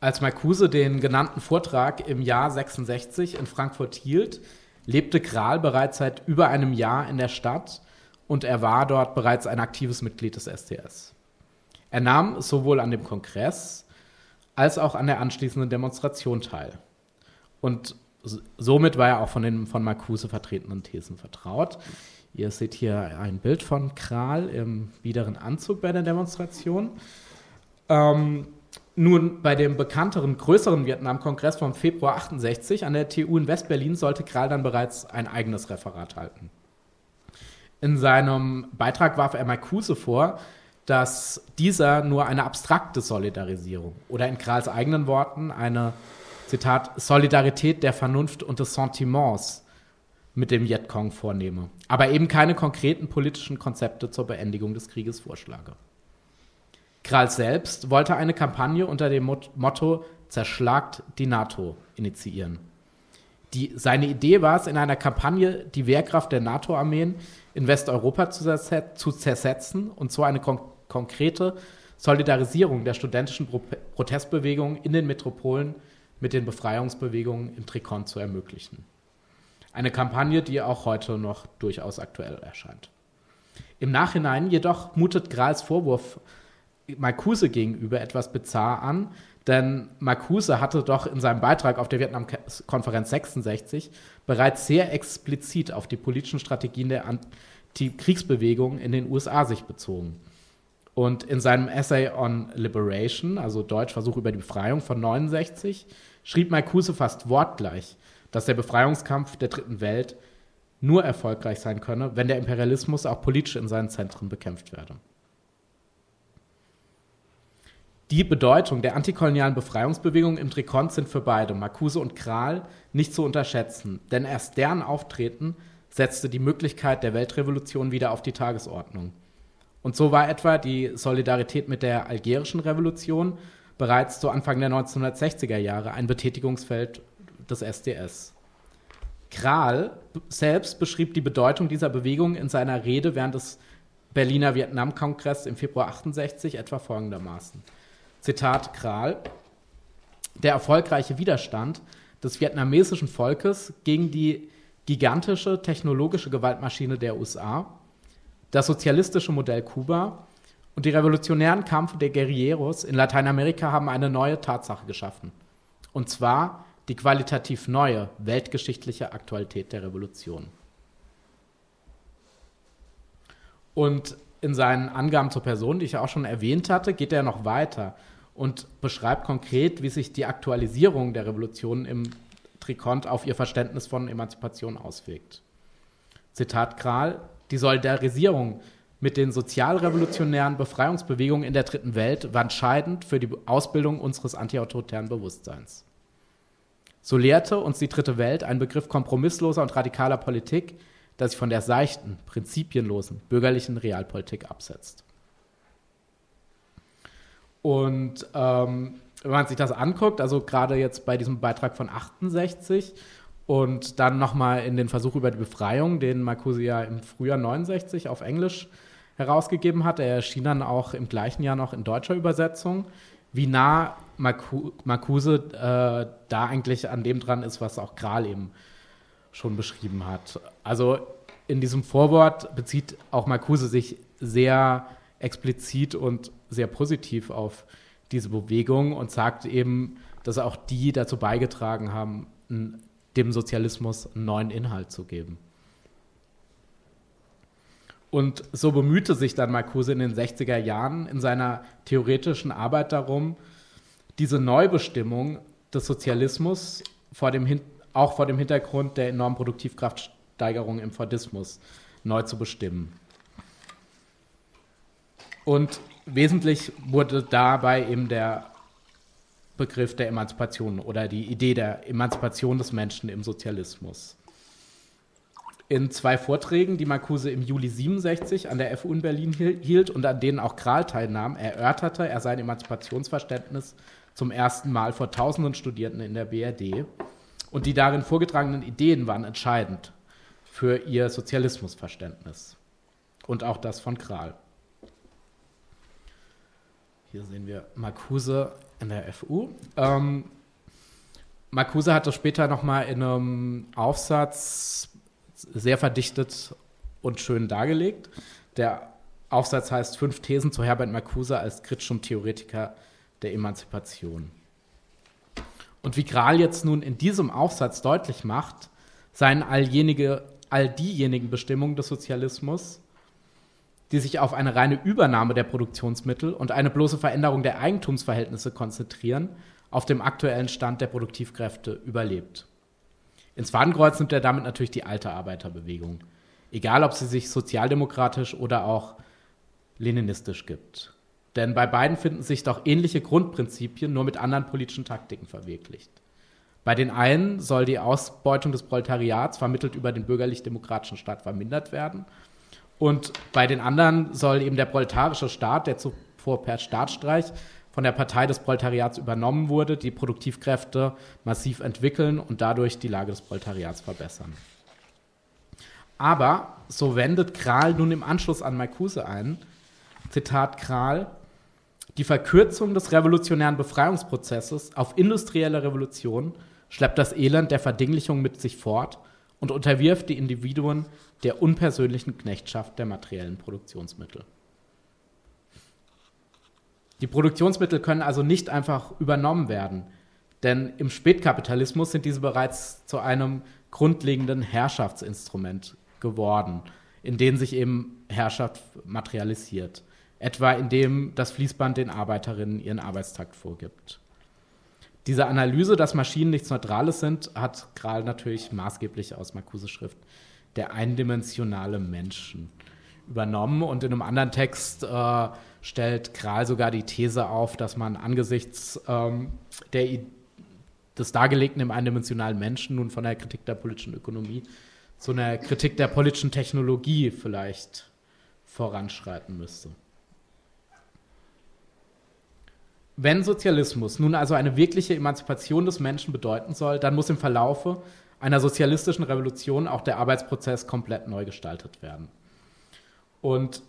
Als Marcuse den genannten Vortrag im Jahr 66 in Frankfurt hielt, lebte Kral bereits seit über einem Jahr in der Stadt und er war dort bereits ein aktives Mitglied des STS. Er nahm sowohl an dem Kongress als auch an der anschließenden Demonstration teil. Und somit war er auch von den von Marcuse vertretenen Thesen vertraut. Ihr seht hier ein Bild von Kral im biederen Anzug bei der Demonstration. Ähm, nun, bei dem bekannteren, größeren Vietnam-Kongress vom Februar 68 an der TU in West-Berlin sollte Kral dann bereits ein eigenes Referat halten. In seinem Beitrag warf er Marcuse vor, dass dieser nur eine abstrakte Solidarisierung oder in Krahls eigenen Worten eine, Zitat, Solidarität der Vernunft und des Sentiments mit dem Vietcong vornehme, aber eben keine konkreten politischen Konzepte zur Beendigung des Krieges vorschlage. Kral selbst wollte eine Kampagne unter dem Motto Zerschlagt die NATO initiieren. Die, seine Idee war es, in einer Kampagne die Wehrkraft der NATO-Armeen in Westeuropa zu, zersetzen und so eine kon konkrete Solidarisierung der studentischen Pro Protestbewegung in den Metropolen mit den Befreiungsbewegungen im Trikon zu ermöglichen. Eine Kampagne, die auch heute noch durchaus aktuell erscheint. Im Nachhinein jedoch mutet Grals Vorwurf Marcuse gegenüber etwas bizarr an, denn Marcuse hatte doch in seinem Beitrag auf der Vietnam-Konferenz 66 bereits sehr explizit auf die politischen Strategien der Antikriegsbewegung in den USA sich bezogen. Und in seinem Essay on Liberation, also Deutsch Versuch über die Befreiung von 69, schrieb Marcuse fast wortgleich, dass der Befreiungskampf der dritten Welt nur erfolgreich sein könne, wenn der Imperialismus auch politisch in seinen Zentren bekämpft werde. Die Bedeutung der antikolonialen Befreiungsbewegung im Trikont sind für beide, Marcuse und Kral, nicht zu unterschätzen, denn erst deren Auftreten setzte die Möglichkeit der Weltrevolution wieder auf die Tagesordnung. Und so war etwa die Solidarität mit der algerischen Revolution bereits zu Anfang der 1960er Jahre ein Betätigungsfeld des SDS. Kral selbst beschrieb die Bedeutung dieser Bewegung in seiner Rede während des Berliner Vietnamkongresses im Februar 68 etwa folgendermaßen. Zitat Kral, der erfolgreiche Widerstand des vietnamesischen Volkes gegen die gigantische technologische Gewaltmaschine der USA, das sozialistische Modell Kuba und die revolutionären Kampfe der Guerilleros in Lateinamerika haben eine neue Tatsache geschaffen. Und zwar die qualitativ neue weltgeschichtliche Aktualität der Revolution. Und in seinen Angaben zur Person, die ich ja auch schon erwähnt hatte, geht er noch weiter und beschreibt konkret, wie sich die Aktualisierung der Revolution im Trikont auf ihr Verständnis von Emanzipation auswirkt. Zitat Kral, die Solidarisierung mit den sozialrevolutionären Befreiungsbewegungen in der dritten Welt war entscheidend für die Ausbildung unseres antiautoritären Bewusstseins. So lehrte uns die dritte Welt einen Begriff kompromissloser und radikaler Politik, der sich von der seichten, prinzipienlosen, bürgerlichen Realpolitik absetzt. Und ähm, wenn man sich das anguckt, also gerade jetzt bei diesem Beitrag von 68 und dann nochmal in den Versuch über die Befreiung, den Marcuse ja im Frühjahr 69 auf Englisch herausgegeben hat, er erschien dann auch im gleichen Jahr noch in deutscher Übersetzung, wie nah Marcuse äh, da eigentlich an dem dran ist, was auch Kral eben schon beschrieben hat. Also in diesem Vorwort bezieht auch Marcuse sich sehr explizit und sehr positiv auf diese Bewegung und sagt eben, dass auch die dazu beigetragen haben, dem Sozialismus einen neuen Inhalt zu geben. Und so bemühte sich dann Marcuse in den 60er Jahren in seiner theoretischen Arbeit darum, diese Neubestimmung des Sozialismus vor dem auch vor dem Hintergrund der enormen Produktivkraftsteigerung im Fordismus neu zu bestimmen. Und wesentlich wurde dabei eben der Begriff der Emanzipation oder die Idee der Emanzipation des Menschen im Sozialismus. in zwei Vorträgen, die Marcuse im Juli 67 an der FU in Berlin hielt und an denen auch Kral teilnahm, erörterte er sein Emanzipationsverständnis zum ersten Mal vor tausenden Studierenden in der BRD. Und die darin vorgetragenen Ideen waren entscheidend für ihr Sozialismusverständnis und auch das von Kral. Hier sehen wir Marcuse in der FU. Ähm, Marcuse hat das später nochmal in einem Aufsatz sehr verdichtet und schön dargelegt. Der Aufsatz heißt Fünf Thesen zu Herbert Marcuse als kritischem Theoretiker der Emanzipation. Und wie Kral jetzt nun in diesem Aufsatz deutlich macht, seien all, all diejenigen Bestimmungen des Sozialismus, die sich auf eine reine Übernahme der Produktionsmittel und eine bloße Veränderung der Eigentumsverhältnisse konzentrieren, auf dem aktuellen Stand der Produktivkräfte überlebt. Ins Fadenkreuz nimmt er damit natürlich die alte Arbeiterbewegung, egal ob sie sich sozialdemokratisch oder auch leninistisch gibt. Denn bei beiden finden sich doch ähnliche Grundprinzipien, nur mit anderen politischen Taktiken verwirklicht. Bei den einen soll die Ausbeutung des Proletariats vermittelt über den bürgerlich-demokratischen Staat vermindert werden. Und bei den anderen soll eben der proletarische Staat, der zuvor per Staatsstreich von der Partei des Proletariats übernommen wurde, die Produktivkräfte massiv entwickeln und dadurch die Lage des Proletariats verbessern. Aber, so wendet Kral nun im Anschluss an Marcuse ein, Zitat Kral, die Verkürzung des revolutionären Befreiungsprozesses auf industrielle Revolution schleppt das Elend der Verdinglichung mit sich fort und unterwirft die Individuen der unpersönlichen Knechtschaft der materiellen Produktionsmittel. Die Produktionsmittel können also nicht einfach übernommen werden, denn im Spätkapitalismus sind diese bereits zu einem grundlegenden Herrschaftsinstrument geworden, in dem sich eben Herrschaft materialisiert, etwa indem das Fließband den Arbeiterinnen ihren Arbeitstakt vorgibt. Diese Analyse, dass Maschinen nichts Neutrales sind, hat Kral natürlich maßgeblich aus Marcuse Schrift Der eindimensionale Menschen übernommen und in einem anderen Text äh, stellt Kral sogar die These auf, dass man angesichts ähm, der, des Dargelegten im eindimensionalen Menschen nun von der Kritik der politischen Ökonomie zu einer Kritik der politischen Technologie vielleicht voranschreiten müsste. Wenn Sozialismus nun also eine wirkliche Emanzipation des Menschen bedeuten soll, dann muss im Verlaufe einer sozialistischen Revolution auch der Arbeitsprozess komplett neu gestaltet werden. Und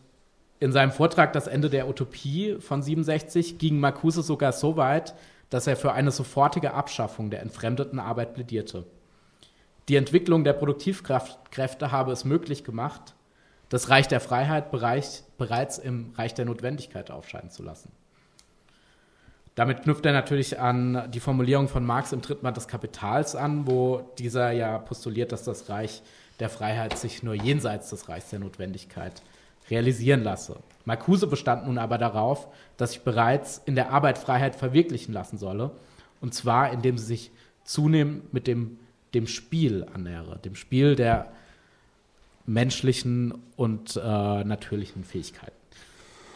in seinem Vortrag Das Ende der Utopie von 67 ging Marcuse sogar so weit, dass er für eine sofortige Abschaffung der entfremdeten Arbeit plädierte. Die Entwicklung der Produktivkräfte habe es möglich gemacht, das Reich der Freiheit bereits im Reich der Notwendigkeit aufscheinen zu lassen. Damit knüpft er natürlich an die Formulierung von Marx im Drittband des Kapitals an, wo dieser ja postuliert, dass das Reich der Freiheit sich nur jenseits des Reichs der Notwendigkeit realisieren lasse. Marcuse bestand nun aber darauf, dass sich bereits in der Arbeit Freiheit verwirklichen lassen solle, und zwar indem sie sich zunehmend mit dem, dem Spiel annähere, dem Spiel der menschlichen und äh, natürlichen Fähigkeiten.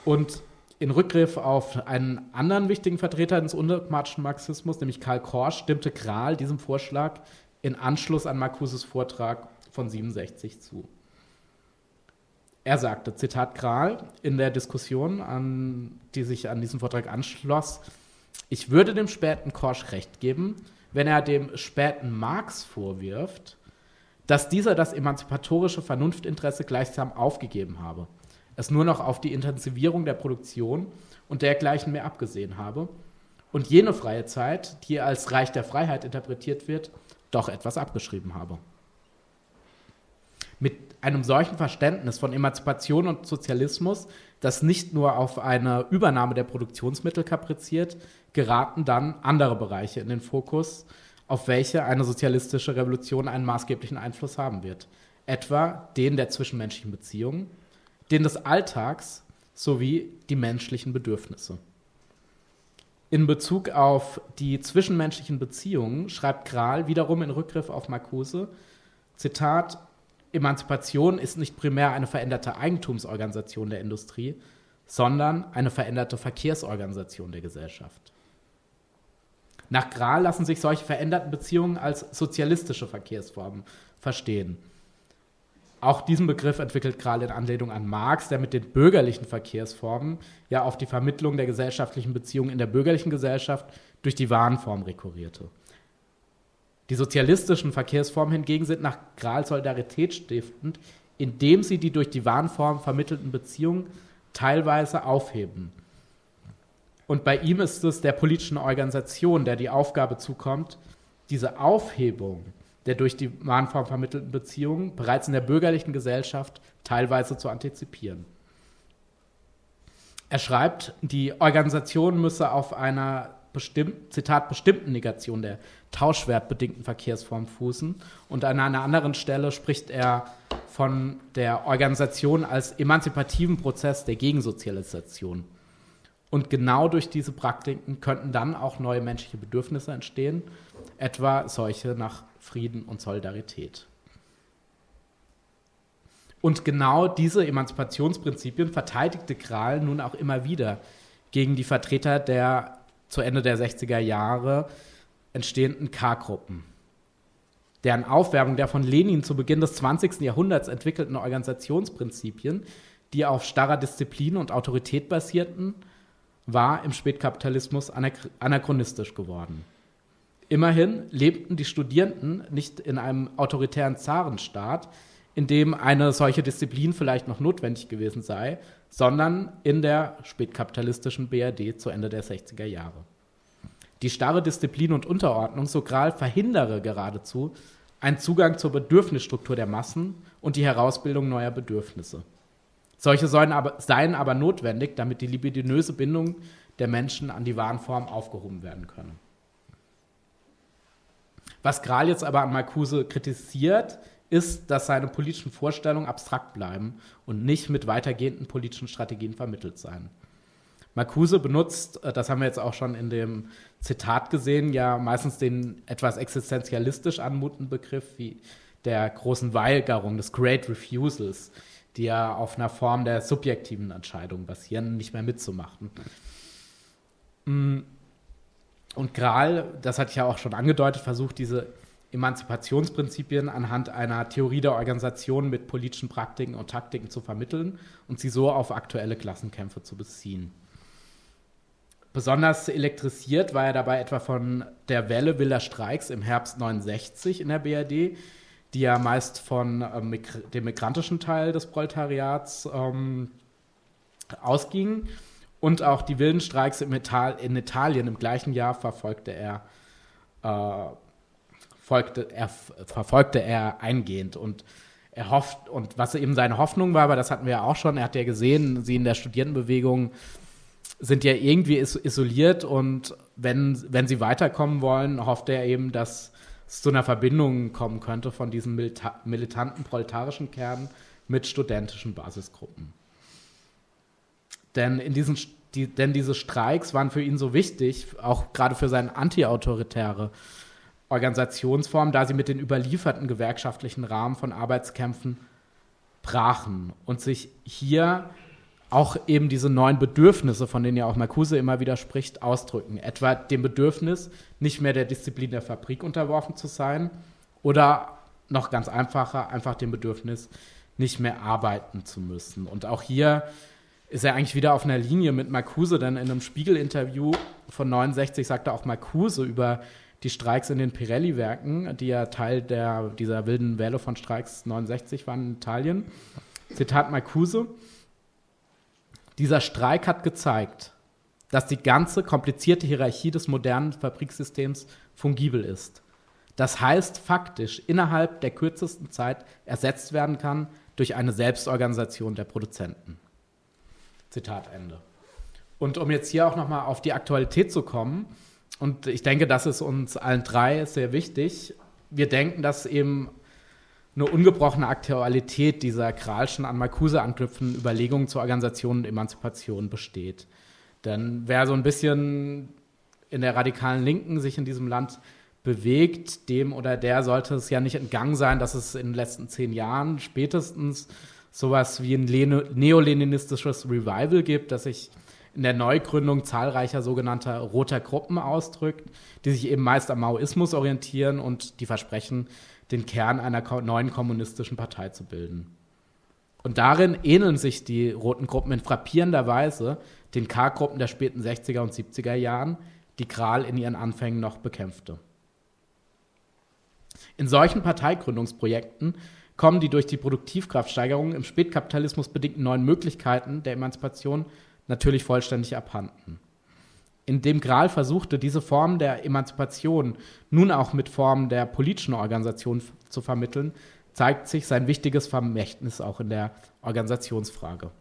Und in Rückgriff auf einen anderen wichtigen Vertreter des undogmatischen Marxismus, nämlich Karl Korsch, stimmte Kral diesem Vorschlag in Anschluss an Marcuses Vortrag von 67 zu. Er sagte, Zitat Kral, in der Diskussion, an, die sich an diesen Vortrag anschloss, ich würde dem späten Korsch recht geben, wenn er dem späten Marx vorwirft, dass dieser das emanzipatorische Vernunftinteresse gleichsam aufgegeben habe, es nur noch auf die Intensivierung der Produktion und dergleichen mehr abgesehen habe und jene freie Zeit, die als Reich der Freiheit interpretiert wird, doch etwas abgeschrieben habe. Mit einem solchen Verständnis von Emanzipation und Sozialismus, das nicht nur auf eine Übernahme der Produktionsmittel kapriziert, geraten dann andere Bereiche in den Fokus, auf welche eine sozialistische Revolution einen maßgeblichen Einfluss haben wird. Etwa den der zwischenmenschlichen Beziehungen, den des Alltags sowie die menschlichen Bedürfnisse. In Bezug auf die zwischenmenschlichen Beziehungen schreibt Kral wiederum in Rückgriff auf Marcuse, Zitat, Emanzipation ist nicht primär eine veränderte Eigentumsorganisation der Industrie, sondern eine veränderte Verkehrsorganisation der Gesellschaft. Nach Grahl lassen sich solche veränderten Beziehungen als sozialistische Verkehrsformen verstehen. Auch diesen Begriff entwickelt Kral in Anlehnung an Marx, der mit den bürgerlichen Verkehrsformen ja auf die Vermittlung der gesellschaftlichen Beziehungen in der bürgerlichen Gesellschaft durch die Warenform rekurrierte. Die sozialistischen Verkehrsformen hingegen sind nach Kral solidaritätsstiftend, indem sie die durch die Warenform vermittelten Beziehungen teilweise aufheben. Und bei ihm ist es der politischen Organisation, der die Aufgabe zukommt, diese Aufhebung der durch die Warenform vermittelten Beziehungen bereits in der bürgerlichen Gesellschaft teilweise zu antizipieren. Er schreibt, die Organisation müsse auf einer bestimmt, Zitat, bestimmten Negation der tauschwertbedingten Verkehrsform fußen. Und an einer anderen Stelle spricht er von der Organisation als emanzipativen Prozess der Gegensozialisation. Und genau durch diese Praktiken könnten dann auch neue menschliche Bedürfnisse entstehen, etwa solche nach Frieden und Solidarität. Und genau diese Emanzipationsprinzipien verteidigte Kral nun auch immer wieder gegen die Vertreter der zu Ende der 60er Jahre entstehenden K-Gruppen. Deren Aufwerbung der von Lenin zu Beginn des 20. Jahrhunderts entwickelten Organisationsprinzipien, die auf starrer Disziplin und Autorität basierten, war im Spätkapitalismus anachronistisch geworden. Immerhin lebten die Studierenden nicht in einem autoritären Zarenstaat, in dem eine solche Disziplin vielleicht noch notwendig gewesen sei, sondern in der spätkapitalistischen BRD zu Ende der 60er Jahre. Die starre Disziplin und Unterordnung so Gral verhindere geradezu einen Zugang zur Bedürfnisstruktur der Massen und die Herausbildung neuer Bedürfnisse. Solche seien aber, seien aber notwendig, damit die libidinöse Bindung der Menschen an die Warenform aufgehoben werden könne. Was Gral jetzt aber an Marcuse kritisiert, ist, dass seine politischen Vorstellungen abstrakt bleiben und nicht mit weitergehenden politischen Strategien vermittelt seien. Marcuse benutzt, äh, das haben wir jetzt auch schon in dem Zitat gesehen, ja meistens den etwas existenzialistisch anmutenden Begriff wie der großen Weigerung, des Great Refusals, die ja auf einer Form der subjektiven Entscheidung basieren, nicht mehr mitzumachen. Mm. Und Graal, das hatte ich ja auch schon angedeutet, versucht diese Emanzipationsprinzipien anhand einer Theorie der Organisation mit politischen Praktiken und Taktiken zu vermitteln und sie so auf aktuelle Klassenkämpfe zu beziehen. Besonders elektrisiert war er dabei etwa von der Welle wilder Streiks im Herbst 69 in der BRD, die ja meist von ähm, dem migrantischen Teil des Proletariats ähm, ausgingen und auch die wilden Streiks in, in Italien im gleichen Jahr verfolgte er, äh, folgte, er, verfolgte er eingehend. Und er hofft, und was eben seine Hoffnung war, aber das hatten wir ja auch schon, er hat ja gesehen, sie in der Studierendenbewegung sind ja irgendwie isoliert und wenn, wenn sie weiterkommen wollen, hofft er eben, dass es zu einer Verbindung kommen könnte von diesem militanten proletarischen Kern mit studentischen Basisgruppen. Denn, in diesen, die, denn diese Streiks waren für ihn so wichtig, auch gerade für seine antiautoritäre Organisationsform, da sie mit den überlieferten gewerkschaftlichen Rahmen von Arbeitskämpfen brachen und sich hier auch eben diese neuen Bedürfnisse, von denen ja auch Marcuse immer wieder spricht, ausdrücken. Etwa dem Bedürfnis, nicht mehr der Disziplin der Fabrik unterworfen zu sein oder noch ganz einfacher, einfach dem Bedürfnis, nicht mehr arbeiten zu müssen. Und auch hier ist er eigentlich wieder auf einer Linie mit Marcuse, denn in einem Spiegel-Interview von 69 sagte auch Marcuse über die Streiks in den Pirelli-Werken, die ja Teil der, dieser wilden Welle von Streiks 69 waren in Italien. Zitat Marcuse. Dieser Streik hat gezeigt, dass die ganze komplizierte Hierarchie des modernen Fabriksystems fungibel ist. Das heißt faktisch innerhalb der kürzesten Zeit ersetzt werden kann durch eine Selbstorganisation der Produzenten. Zitat Ende. Und um jetzt hier auch nochmal auf die Aktualität zu kommen, und ich denke, das ist uns allen drei sehr wichtig. Wir denken, dass eben eine ungebrochene Aktualität dieser Kralschen an Marcuse anknüpfenden Überlegungen zur Organisation und Emanzipation besteht. Denn wer so ein bisschen in der radikalen Linken sich in diesem Land bewegt, dem oder der sollte es ja nicht entgangen sein, dass es in den letzten zehn Jahren spätestens sowas wie ein neoleninistisches Revival gibt, das sich in der Neugründung zahlreicher sogenannter roter Gruppen ausdrückt, die sich eben meist am Maoismus orientieren und die versprechen, den Kern einer neuen kommunistischen Partei zu bilden. Und darin ähneln sich die roten Gruppen in frappierender Weise den K-Gruppen der späten 60er und 70er Jahren, die Kral in ihren Anfängen noch bekämpfte. In solchen Parteigründungsprojekten kommen die durch die Produktivkraftsteigerung im Spätkapitalismus bedingten neuen Möglichkeiten der Emanzipation natürlich vollständig abhanden. Indem Grahl versuchte, diese Form der Emanzipation nun auch mit Formen der politischen Organisation zu vermitteln, zeigt sich sein wichtiges Vermächtnis auch in der Organisationsfrage.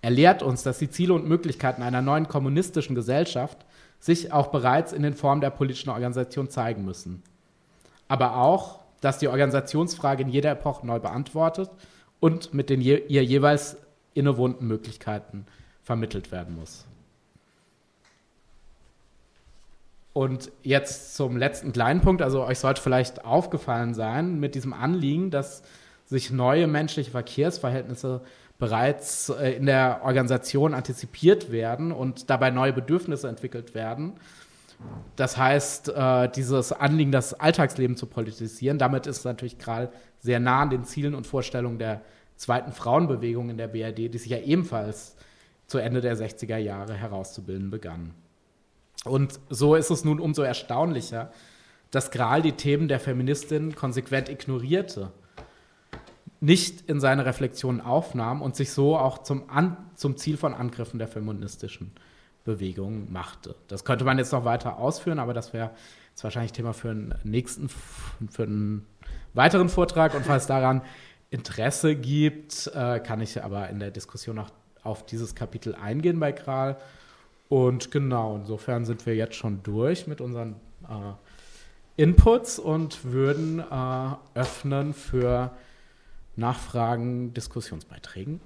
Er lehrt uns, dass die Ziele und Möglichkeiten einer neuen kommunistischen Gesellschaft sich auch bereits in den Formen der politischen Organisation zeigen müssen. Aber auch, dass die Organisationsfrage in jeder Epoche neu beantwortet und mit den je ihr jeweils innewohnten Möglichkeiten vermittelt werden muss. Und jetzt zum letzten kleinen Punkt. Also euch sollte vielleicht aufgefallen sein mit diesem Anliegen, dass sich neue menschliche Verkehrsverhältnisse bereits äh, in der Organisation antizipiert werden und dabei neue Bedürfnisse entwickelt werden. Das heißt, äh, dieses Anliegen, das Alltagsleben zu politisieren, damit ist natürlich gerade sehr nah an den Zielen und Vorstellungen der zweiten Frauenbewegung in der BRD, die sich ja ebenfalls zu Ende der 60er Jahre herauszubilden begann. Und so ist es nun umso erstaunlicher, dass Grahl die Themen der Feministin konsequent ignorierte, nicht in seine Reflexionen aufnahm und sich so auch zum, An zum Ziel von Angriffen der feministischen Bewegung machte. Das könnte man jetzt noch weiter ausführen, aber das wäre jetzt wahrscheinlich Thema für einen nächsten, für einen weiteren Vortrag. Und falls daran Interesse gibt, äh, kann ich aber in der Diskussion noch auf dieses Kapitel eingehen bei Kral. Und genau, insofern sind wir jetzt schon durch mit unseren äh, Inputs und würden äh, öffnen für Nachfragen, Diskussionsbeiträgen.